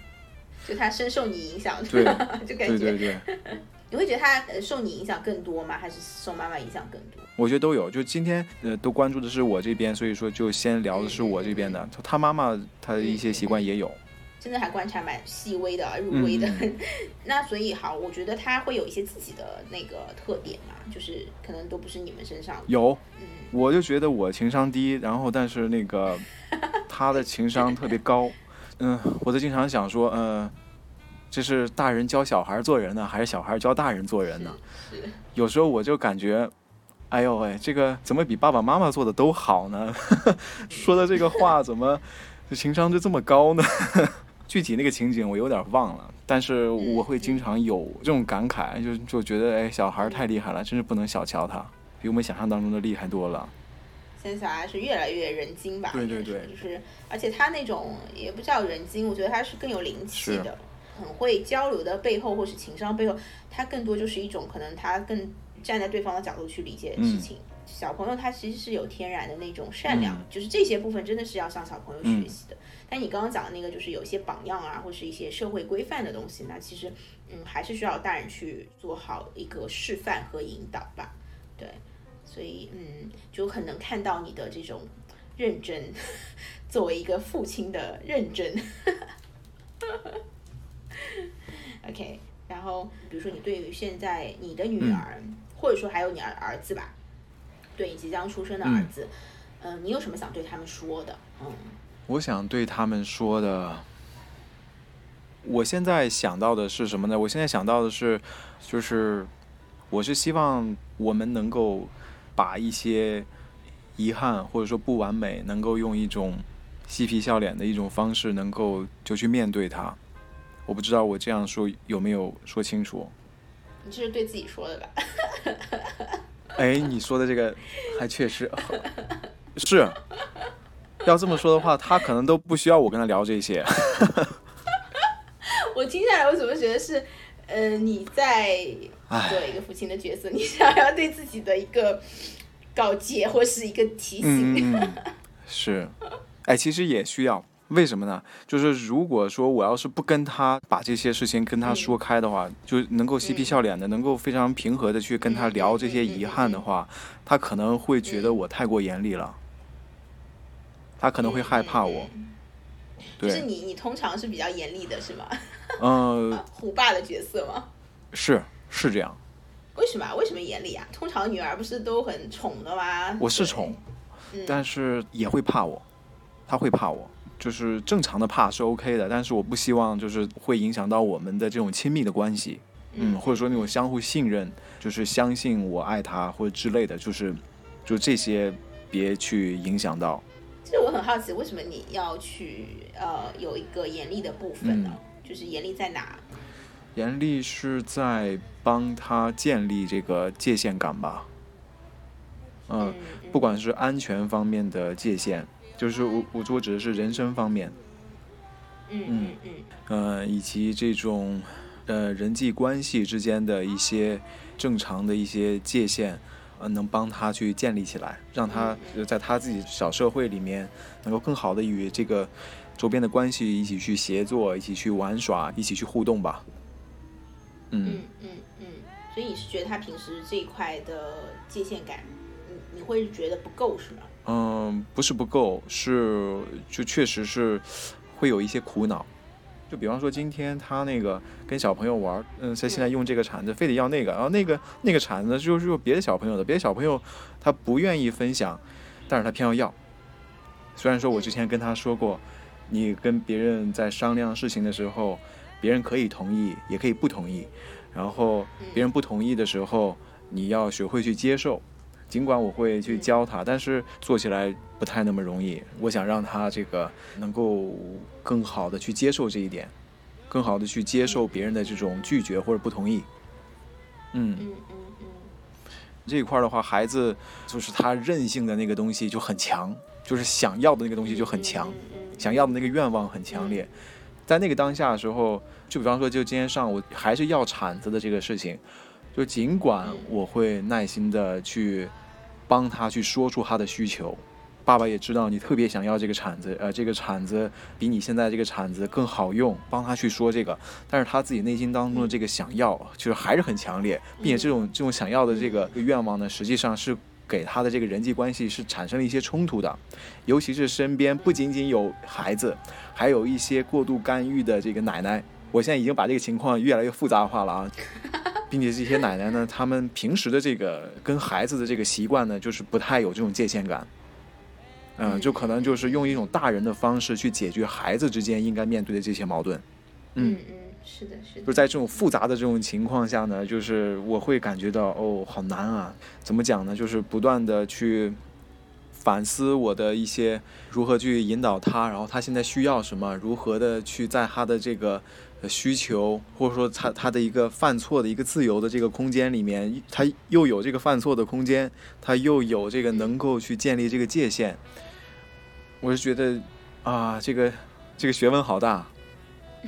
就他深受你影响，对？[LAUGHS] 就感觉对对对，[LAUGHS] 你会觉得他呃受你影响更多吗？还是受妈妈影响更多？我觉得都有。就今天呃都关注的是我这边，所以说就先聊的是我这边的。他妈妈他的一些习惯也有。真的还观察蛮细微的、啊、入微的。嗯 [LAUGHS] 那所以好，我觉得他会有一些自己的那个特点嘛，就是可能都不是你们身上。有，嗯我就觉得我情商低，然后但是那个 [LAUGHS] 他的情商特别高，嗯，我就经常想说，嗯、这是大人教小孩做人呢，还是小孩教大人做人呢？是有时候我就感觉哎呦喂，这个怎么比爸爸妈妈做的都好呢？[LAUGHS] 说的这个话怎么情商就这么高呢？[LAUGHS] 具体那个情景我有点忘了，但是我会经常有这种感慨，就就觉得哎，小孩太厉害了，真是不能小瞧他，比我们想象当中的厉害多了。现在小孩是越来越人精吧？对对对，就是而且他那种也不叫人精，我觉得他是更有灵气的，很会交流的背后或是情商背后，他更多就是一种可能他更站在对方的角度去理解事情。小朋友他其实是有天然的那种善良，就是这些部分真的是要向小朋友学习的。但你刚刚讲的那个，就是有一些榜样啊，或是一些社会规范的东西，那其实嗯，还是需要大人去做好一个示范和引导吧。对，所以嗯，就很能看到你的这种认真，[LAUGHS] 作为一个父亲的认真。[LAUGHS] OK，然后比如说你对于现在你的女儿，或者说还有你儿儿子吧。对你即将出生的儿子，嗯，你有什么想对他们说的？嗯，我想对他们说的，我现在想到的是什么呢？我现在想到的是，就是我是希望我们能够把一些遗憾或者说不完美，能够用一种嬉皮笑脸的一种方式，能够就去面对它。我不知道我这样说有没有说清楚？你这是对自己说的吧？[LAUGHS] 哎，你说的这个还确实是，要这么说的话，他可能都不需要我跟他聊这些。[LAUGHS] 我听下来，我怎么觉得是，呃，你在做一个父亲的角色，你想要对自己的一个告诫或是一个提醒。[LAUGHS] 是，哎，其实也需要。为什么呢？就是如果说我要是不跟他把这些事情跟他说开的话，就能够嬉皮笑脸的，能够非常平和的去跟他聊这些遗憾的话，他可能会觉得我太过严厉了，他可能会害怕我。就是你，你通常是比较严厉的，是吗？嗯，[LAUGHS] 虎爸的角色吗？是是这样。为什么？为什么严厉啊？通常女儿不是都很宠的吗？我是宠，但是也会怕我，他会怕我。就是正常的怕是 OK 的，但是我不希望就是会影响到我们的这种亲密的关系，嗯，或者说那种相互信任，就是相信我爱他或者之类的，就是就这些别去影响到。其实我很好奇，为什么你要去呃有一个严厉的部分呢？就是严厉在哪？严厉是在帮他建立这个界限感吧，嗯，不管是安全方面的界限。就是我我我指的是人生方面，嗯嗯嗯，呃，以及这种呃人际关系之间的一些正常的一些界限，呃，能帮他去建立起来，让他在他自己小社会里面能够更好的与这个周边的关系一起去协作，一起去玩耍，一起去互动吧。嗯。嗯嗯，所以你是觉得他平时这一块的界限感，你你会觉得不够是吗？嗯，不是不够，是就确实是会有一些苦恼。就比方说今天他那个跟小朋友玩，嗯，他现在用这个铲子，非得要那个，然后那个那个铲子就是用别的小朋友的，别的小朋友他不愿意分享，但是他偏要要。虽然说我之前跟他说过，你跟别人在商量事情的时候，别人可以同意，也可以不同意，然后别人不同意的时候，你要学会去接受。尽管我会去教他，但是做起来不太那么容易。我想让他这个能够更好的去接受这一点，更好的去接受别人的这种拒绝或者不同意。嗯嗯嗯嗯，这一块的话，孩子就是他任性的那个东西就很强，就是想要的那个东西就很强，想要的那个愿望很强烈。在那个当下的时候，就比方说，就今天上午还是要铲子的这个事情，就尽管我会耐心的去。帮他去说出他的需求，爸爸也知道你特别想要这个铲子，呃，这个铲子比你现在这个铲子更好用。帮他去说这个，但是他自己内心当中的这个想要，就是还是很强烈，并且这种这种想要的这个愿望呢，实际上是给他的这个人际关系是产生了一些冲突的，尤其是身边不仅仅有孩子，还有一些过度干预的这个奶奶。我现在已经把这个情况越来越复杂化了啊。并且这些奶奶呢，他们平时的这个跟孩子的这个习惯呢，就是不太有这种界限感，嗯，就可能就是用一种大人的方式去解决孩子之间应该面对的这些矛盾，嗯嗯是的，是的。就是在这种复杂的这种情况下呢，就是我会感觉到哦，好难啊！怎么讲呢？就是不断的去反思我的一些如何去引导他，然后他现在需要什么，如何的去在他的这个需求或者说他他的一个犯错的一个自由的这个空间里面，他又有这个犯错的空间，他又有这个能够去建立这个界限。我是觉得啊，这个这个学问好大。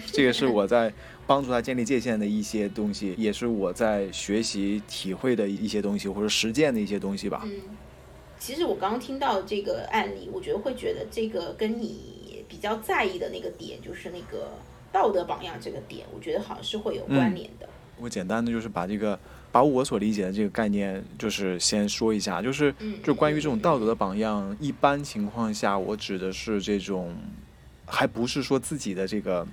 这个是我在帮助他建立界限的一些东西，也是我在学习体会的一些东西，或者实践的一些东西吧。嗯，其实我刚刚听到这个案例，我觉得会觉得这个跟你比较在意的那个点，就是那个道德榜样这个点，我觉得好像是会有关联的。我简单的就是把这个把我所理解的这个概念，就是先说一下，就是就关于这种道德的榜样，一般情况下我指的是这种，还不是说自己的这个。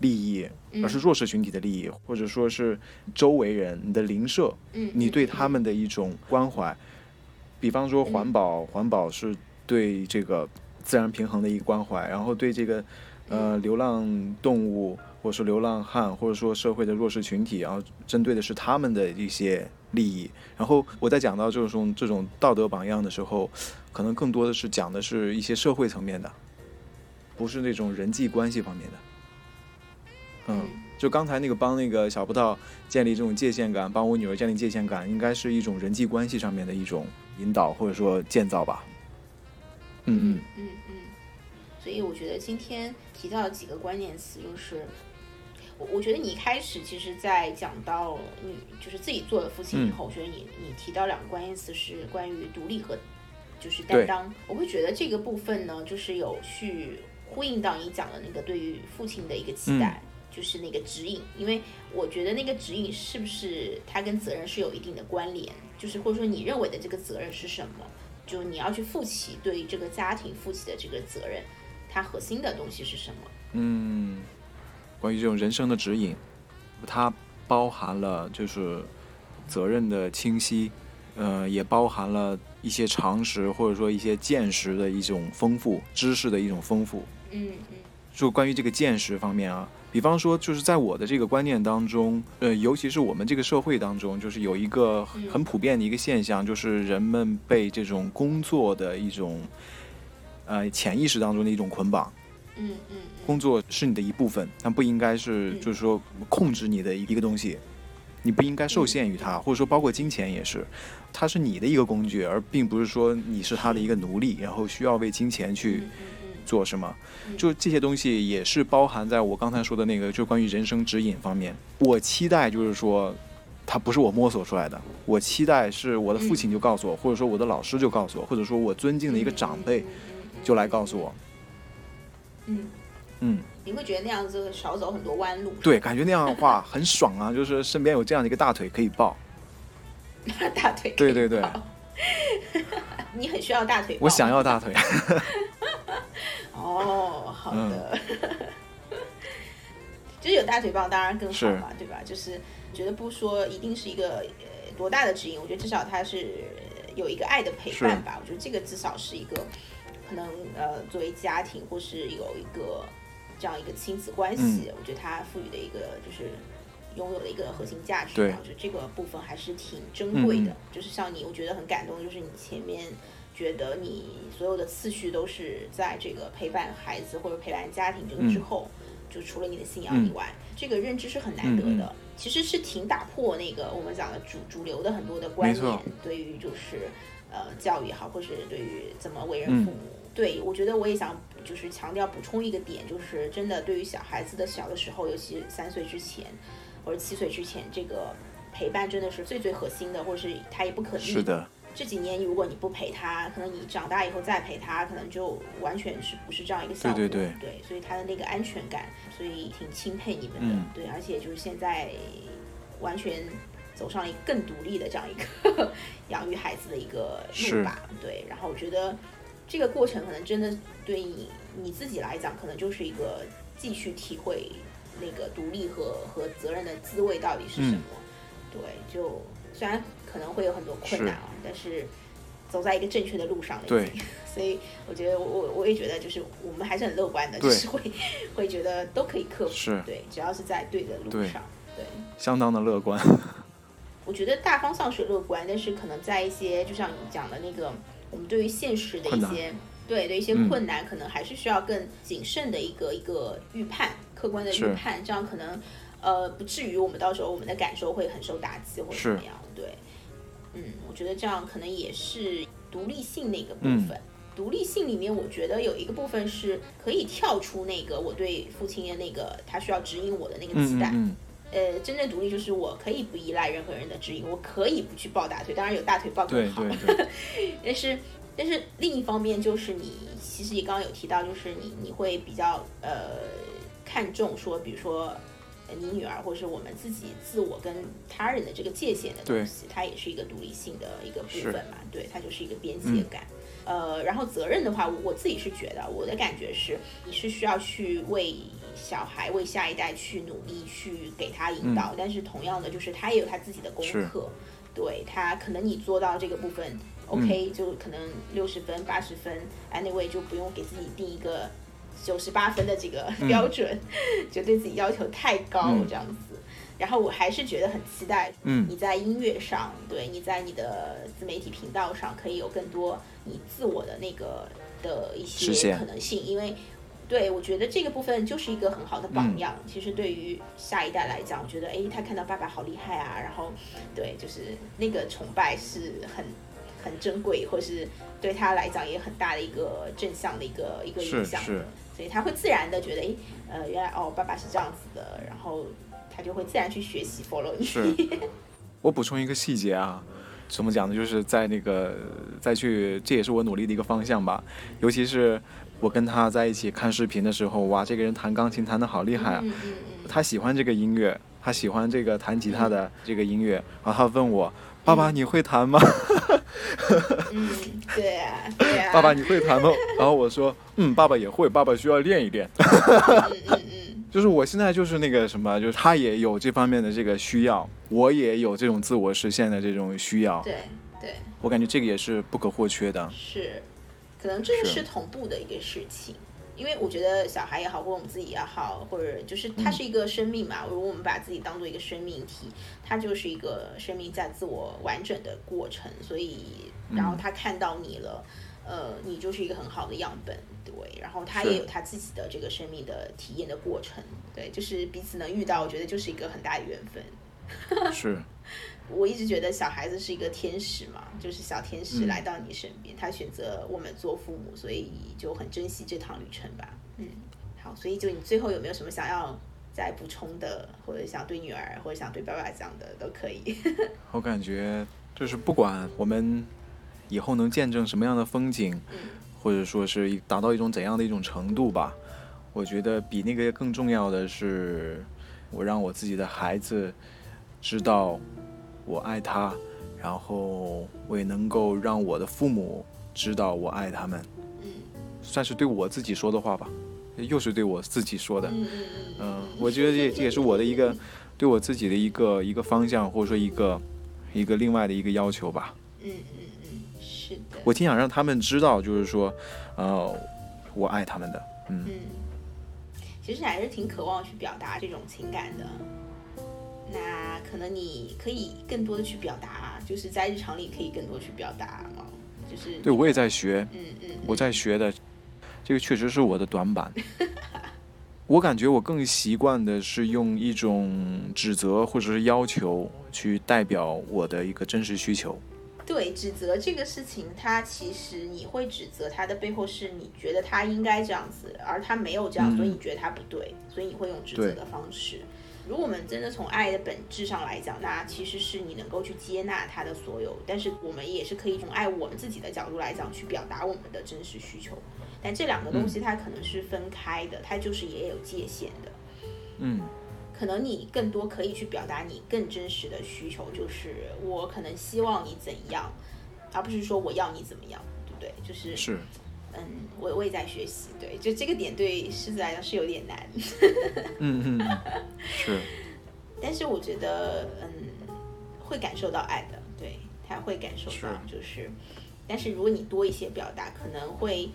利益，而是弱势群体的利益，或者说是周围人、你的邻舍，你对他们的一种关怀。比方说环保，环保是对这个自然平衡的一个关怀，然后对这个呃流浪动物，或者说流浪汉，或者说社会的弱势群体，然后针对的是他们的一些利益。然后我在讲到这种这种道德榜样的时候，可能更多的是讲的是一些社会层面的，不是那种人际关系方面的。嗯，就刚才那个帮那个小葡萄建立这种界限感，帮我女儿建立界限感，应该是一种人际关系上面的一种引导或者说建造吧。嗯嗯嗯嗯。所以我觉得今天提到几个关键词，就是我我觉得你一开始其实，在讲到你就是自己做了父亲以后，我觉得你你提到两个关键词是关于独立和就是担当。我会觉得这个部分呢，就是有去呼应到你讲的那个对于父亲的一个期待。就是那个指引，因为我觉得那个指引是不是它跟责任是有一定的关联，就是或者说你认为的这个责任是什么，就你要去负起对于这个家庭负起的这个责任，它核心的东西是什么？嗯，关于这种人生的指引，它包含了就是责任的清晰，呃，也包含了一些常识或者说一些见识的一种丰富，知识的一种丰富。嗯嗯。就关于这个见识方面啊。比方说，就是在我的这个观念当中，呃，尤其是我们这个社会当中，就是有一个很普遍的一个现象，就是人们被这种工作的一种，呃，潜意识当中的一种捆绑。嗯嗯。工作是你的一部分，但不应该是就是说控制你的一个东西，你不应该受限于它，或者说包括金钱也是，它是你的一个工具，而并不是说你是他的一个奴隶，然后需要为金钱去。做什么？就这些东西也是包含在我刚才说的那个，就关于人生指引方面。我期待就是说，它不是我摸索出来的。我期待是我的父亲就告诉我，或者说我的老师就告诉我，或者说我尊敬的一个长辈就来告诉我。嗯嗯，你会觉得那样子少走很多弯路。对，感觉那样的话很爽啊，[LAUGHS] 就是身边有这样的一个大腿可以抱。大腿。对对对。[LAUGHS] 你很需要大腿。我想要大腿。[LAUGHS] 哦，好的，就是有大腿抱当然更好嘛，对吧？就是觉得不说一定是一个呃多大的指引，我觉得至少他是有一个爱的陪伴吧。我觉得这个至少是一个可能呃作为家庭或是有一个这样一个亲子关系，我觉得它赋予的一个就是拥有的一个核心价值。我觉得这个部分还是挺珍贵的。就是像你，我觉得很感动，就是你前面。觉得你所有的次序都是在这个陪伴孩子或者陪伴家庭这个之后，就除了你的信仰以外，这个认知是很难得的。其实是挺打破那个我们讲的主主流的很多的观念，对于就是呃教育也好，或是对于怎么为人父母。对我觉得我也想就是强调补充一个点，就是真的对于小孩子的小的时候，尤其三岁之前或者七岁之前，这个陪伴真的是最最核心的，或者是他也不可逆。是的。这几年，如果你不陪他，可能你长大以后再陪他，可能就完全是不是这样一个效果。对对对。对，所以他的那个安全感，所以挺钦佩你们的。嗯。对，而且就是现在完全走上了一个更独立的这样一个 [LAUGHS] 养育孩子的一个路吧。对。然后我觉得这个过程可能真的对你你自己来讲，可能就是一个继续体会那个独立和和责任的滋味到底是什么。对，就虽然。可能会有很多困难啊，但是走在一个正确的路上了。对，[LAUGHS] 所以我觉得我我我也觉得就是我们还是很乐观的，就是会 [LAUGHS] 会觉得都可以克服。是，对，只要是在对的路上，对，相当的乐观。[LAUGHS] 我觉得大方向是乐观，但是可能在一些就像你讲的那个，我们对于现实的一些对的一些困难，可能还是需要更谨慎的一个一个预判，客观的预判，这样可能呃不至于我们到时候我们的感受会很受打击或者怎么样。对，嗯，我觉得这样可能也是独立性的一个部分。独立性里面，我觉得有一个部分是可以跳出那个我对父亲的那个他需要指引我的那个期待。呃，真正独立就是我可以不依赖任何人的指引，我可以不去抱大腿，当然有大腿抱更好。对 [LAUGHS] 对对。但是，但是另一方面就是你其实也刚刚有提到，就是你你会比较呃看重说，比如说你女儿或者是我们自己自我跟他人的这个界限的东西，它也是一个独立性的一个部分嘛。对，它就是一个边界感。呃，然后责任的话，我自己是觉得，我的感觉是，你是需要去为小孩、为下一代去努力，去给他引导。但是同样的，就是他也有他自己的功课，对他可能你做到这个部分，OK，就可能六十分、八十分，anyway 就不用给自己定一个九十八分的这个标准，就对自己要求太高这样子。然后我还是觉得很期待，嗯，你在音乐上，对你在你的自媒体频道上，可以有更多你自我的那个的一些可能性，因为，对我觉得这个部分就是一个很好的榜样。其实对于下一代来讲，我觉得，哎，他看到爸爸好厉害啊，然后，对，就是那个崇拜是很很珍贵，或是对他来讲也很大的一个正向的一个一个影响是，所以他会自然的觉得，哎，呃，原来哦，爸爸是这样子的，然后。他就会自然去学习 follow 你。是，我补充一个细节啊，怎么讲呢？就是在那个再去，这也是我努力的一个方向吧。尤其是我跟他在一起看视频的时候，哇，这个人弹钢琴弹的好厉害啊！他喜欢这个音乐，他喜欢这个弹吉他的这个音乐，然后他问我：“爸爸，你会弹吗？”嗯，对呀，对呀。爸爸，你会弹吗？然后我说：“嗯，爸爸也会，爸爸需要练一练。” [LAUGHS] 就是我现在就是那个什么，就是他也有这方面的这个需要，我也有这种自我实现的这种需要。对对，我感觉这个也是不可或缺的。是，可能这个是同步的一个事情，因为我觉得小孩也好，或者我们自己也好，或者就是它是一个生命嘛。如果我们把自己当做一个生命体，它就是一个生命在自我完整的过程。所以，然后他看到你了。呃，你就是一个很好的样本，对。然后他也有他自己的这个生命的体验的过程，对，就是彼此能遇到，我觉得就是一个很大的缘分。[LAUGHS] 是。我一直觉得小孩子是一个天使嘛，就是小天使来到你身边，他选择我们做父母，所以就很珍惜这趟旅程吧。嗯，好，所以就你最后有没有什么想要再补充的，或者想对女儿，或者想对爸爸讲的，都可以。[LAUGHS] 我感觉就是不管我们。以后能见证什么样的风景，或者说是达到一种怎样的一种程度吧？我觉得比那个更重要的是，我让我自己的孩子知道我爱他，然后我也能够让我的父母知道我爱他们。嗯，算是对我自己说的话吧，又是对我自己说的。嗯，我觉得这这也是我的一个对我自己的一个一个方向，或者说一个一个另外的一个要求吧。嗯嗯嗯，是的。我挺想让他们知道，就是说，呃，我爱他们的，嗯。其实还是挺渴望去表达这种情感的。那可能你可以更多的去表达，就是在日常里可以更多去表达嘛，就是。对，我也在学，嗯嗯，我在学的，这个确实是我的短板。[LAUGHS] 我感觉我更习惯的是用一种指责或者是要求去代表我的一个真实需求。对，指责这个事情，它其实你会指责他的背后是你觉得他应该这样子，而他没有这样，所以你觉得他不对，所以你会用指责的方式。如果我们真的从爱的本质上来讲，那其实是你能够去接纳他的所有，但是我们也是可以从爱我们自己的角度来讲去表达我们的真实需求。但这两个东西它可能是分开的，它就是也有界限的。嗯。可能你更多可以去表达你更真实的需求，就是我可能希望你怎样，而不是说我要你怎么样，对不对？就是是，嗯，我我也在学习，对，就这个点对狮子来讲是有点难。[LAUGHS] 嗯嗯，是。[LAUGHS] 但是我觉得，嗯，会感受到爱的，对他会感受到，就是，但是如果你多一些表达，可能会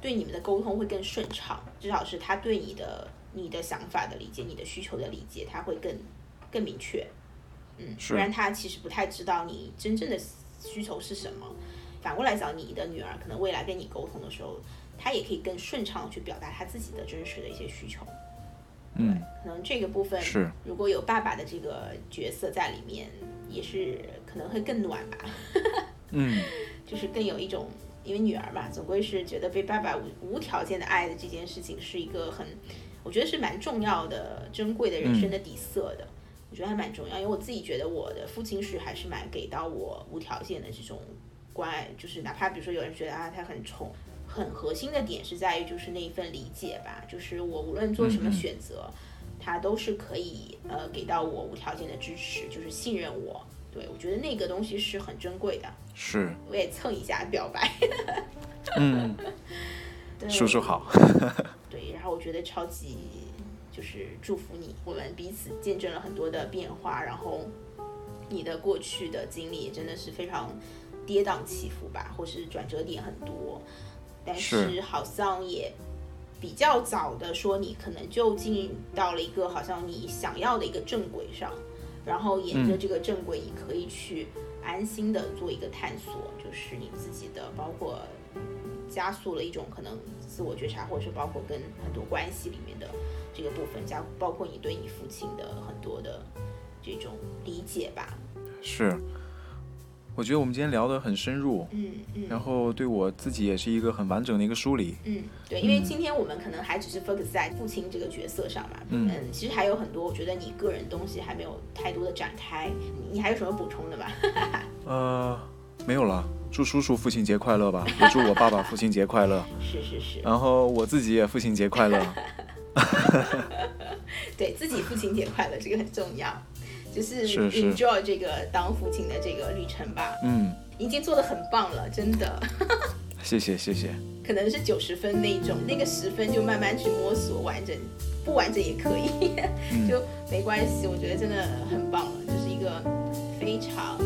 对你们的沟通会更顺畅，至少是他对你的你的想法的理解，你的需求的理解，他会更更明确。嗯，不然他其实不太知道你真正的需求是什么。反过来讲，你的女儿可能未来跟你沟通的时候，她也可以更顺畅的去表达她自己的真实的一些需求。嗯，可能这个部分是如果有爸爸的这个角色在里面，也是可能会更暖吧。嗯，[LAUGHS] 就是更有一种，因为女儿嘛，总归是觉得被爸爸无无条件的爱的这件事情，是一个很，我觉得是蛮重要的、珍贵的人生的底色的。我觉得还蛮重要，因为我自己觉得我的父亲是还是蛮给到我无条件的这种关爱，就是哪怕比如说有人觉得啊他很宠，很核心的点是在于就是那一份理解吧，就是我无论做什么选择，他都是可以呃给到我无条件的支持，就是信任我。对我觉得那个东西是很珍贵的。是。我也蹭一下表白。[LAUGHS] 嗯。叔叔好。对，然后我觉得超级。就是祝福你，我们彼此见证了很多的变化，然后你的过去的经历真的是非常跌宕起伏吧，或是转折点很多，但是好像也比较早的说，你可能就进到了一个好像你想要的一个正轨上，然后沿着这个正轨，你可以去安心的做一个探索，就是你自己的，包括加速了一种可能自我觉察，或者是包括跟很多关系里面的。这个部分加包括你对你父亲的很多的这种理解吧。是，我觉得我们今天聊得很深入，嗯嗯，然后对我自己也是一个很完整的一个梳理。嗯，对，因为今天我们可能还只是 focus 在父亲这个角色上嘛，嗯，其实还有很多，我觉得你个人东西还没有太多的展开，你还有什么补充的吗？[LAUGHS] 呃，没有了。祝叔叔父亲节快乐吧，也祝我爸爸父亲节快乐。[LAUGHS] 是是是。然后我自己也父亲节快乐。[LAUGHS] 对自己父亲节快乐，这个很重要，就是 enjoy 这个当父亲的这个旅程吧。嗯，已经做的很棒了，真的。[LAUGHS] 谢谢谢谢。可能是九十分那种，那个十分就慢慢去摸索完整，不完整也可以，[LAUGHS] 就没关系。我觉得真的很棒了，就是一个非常。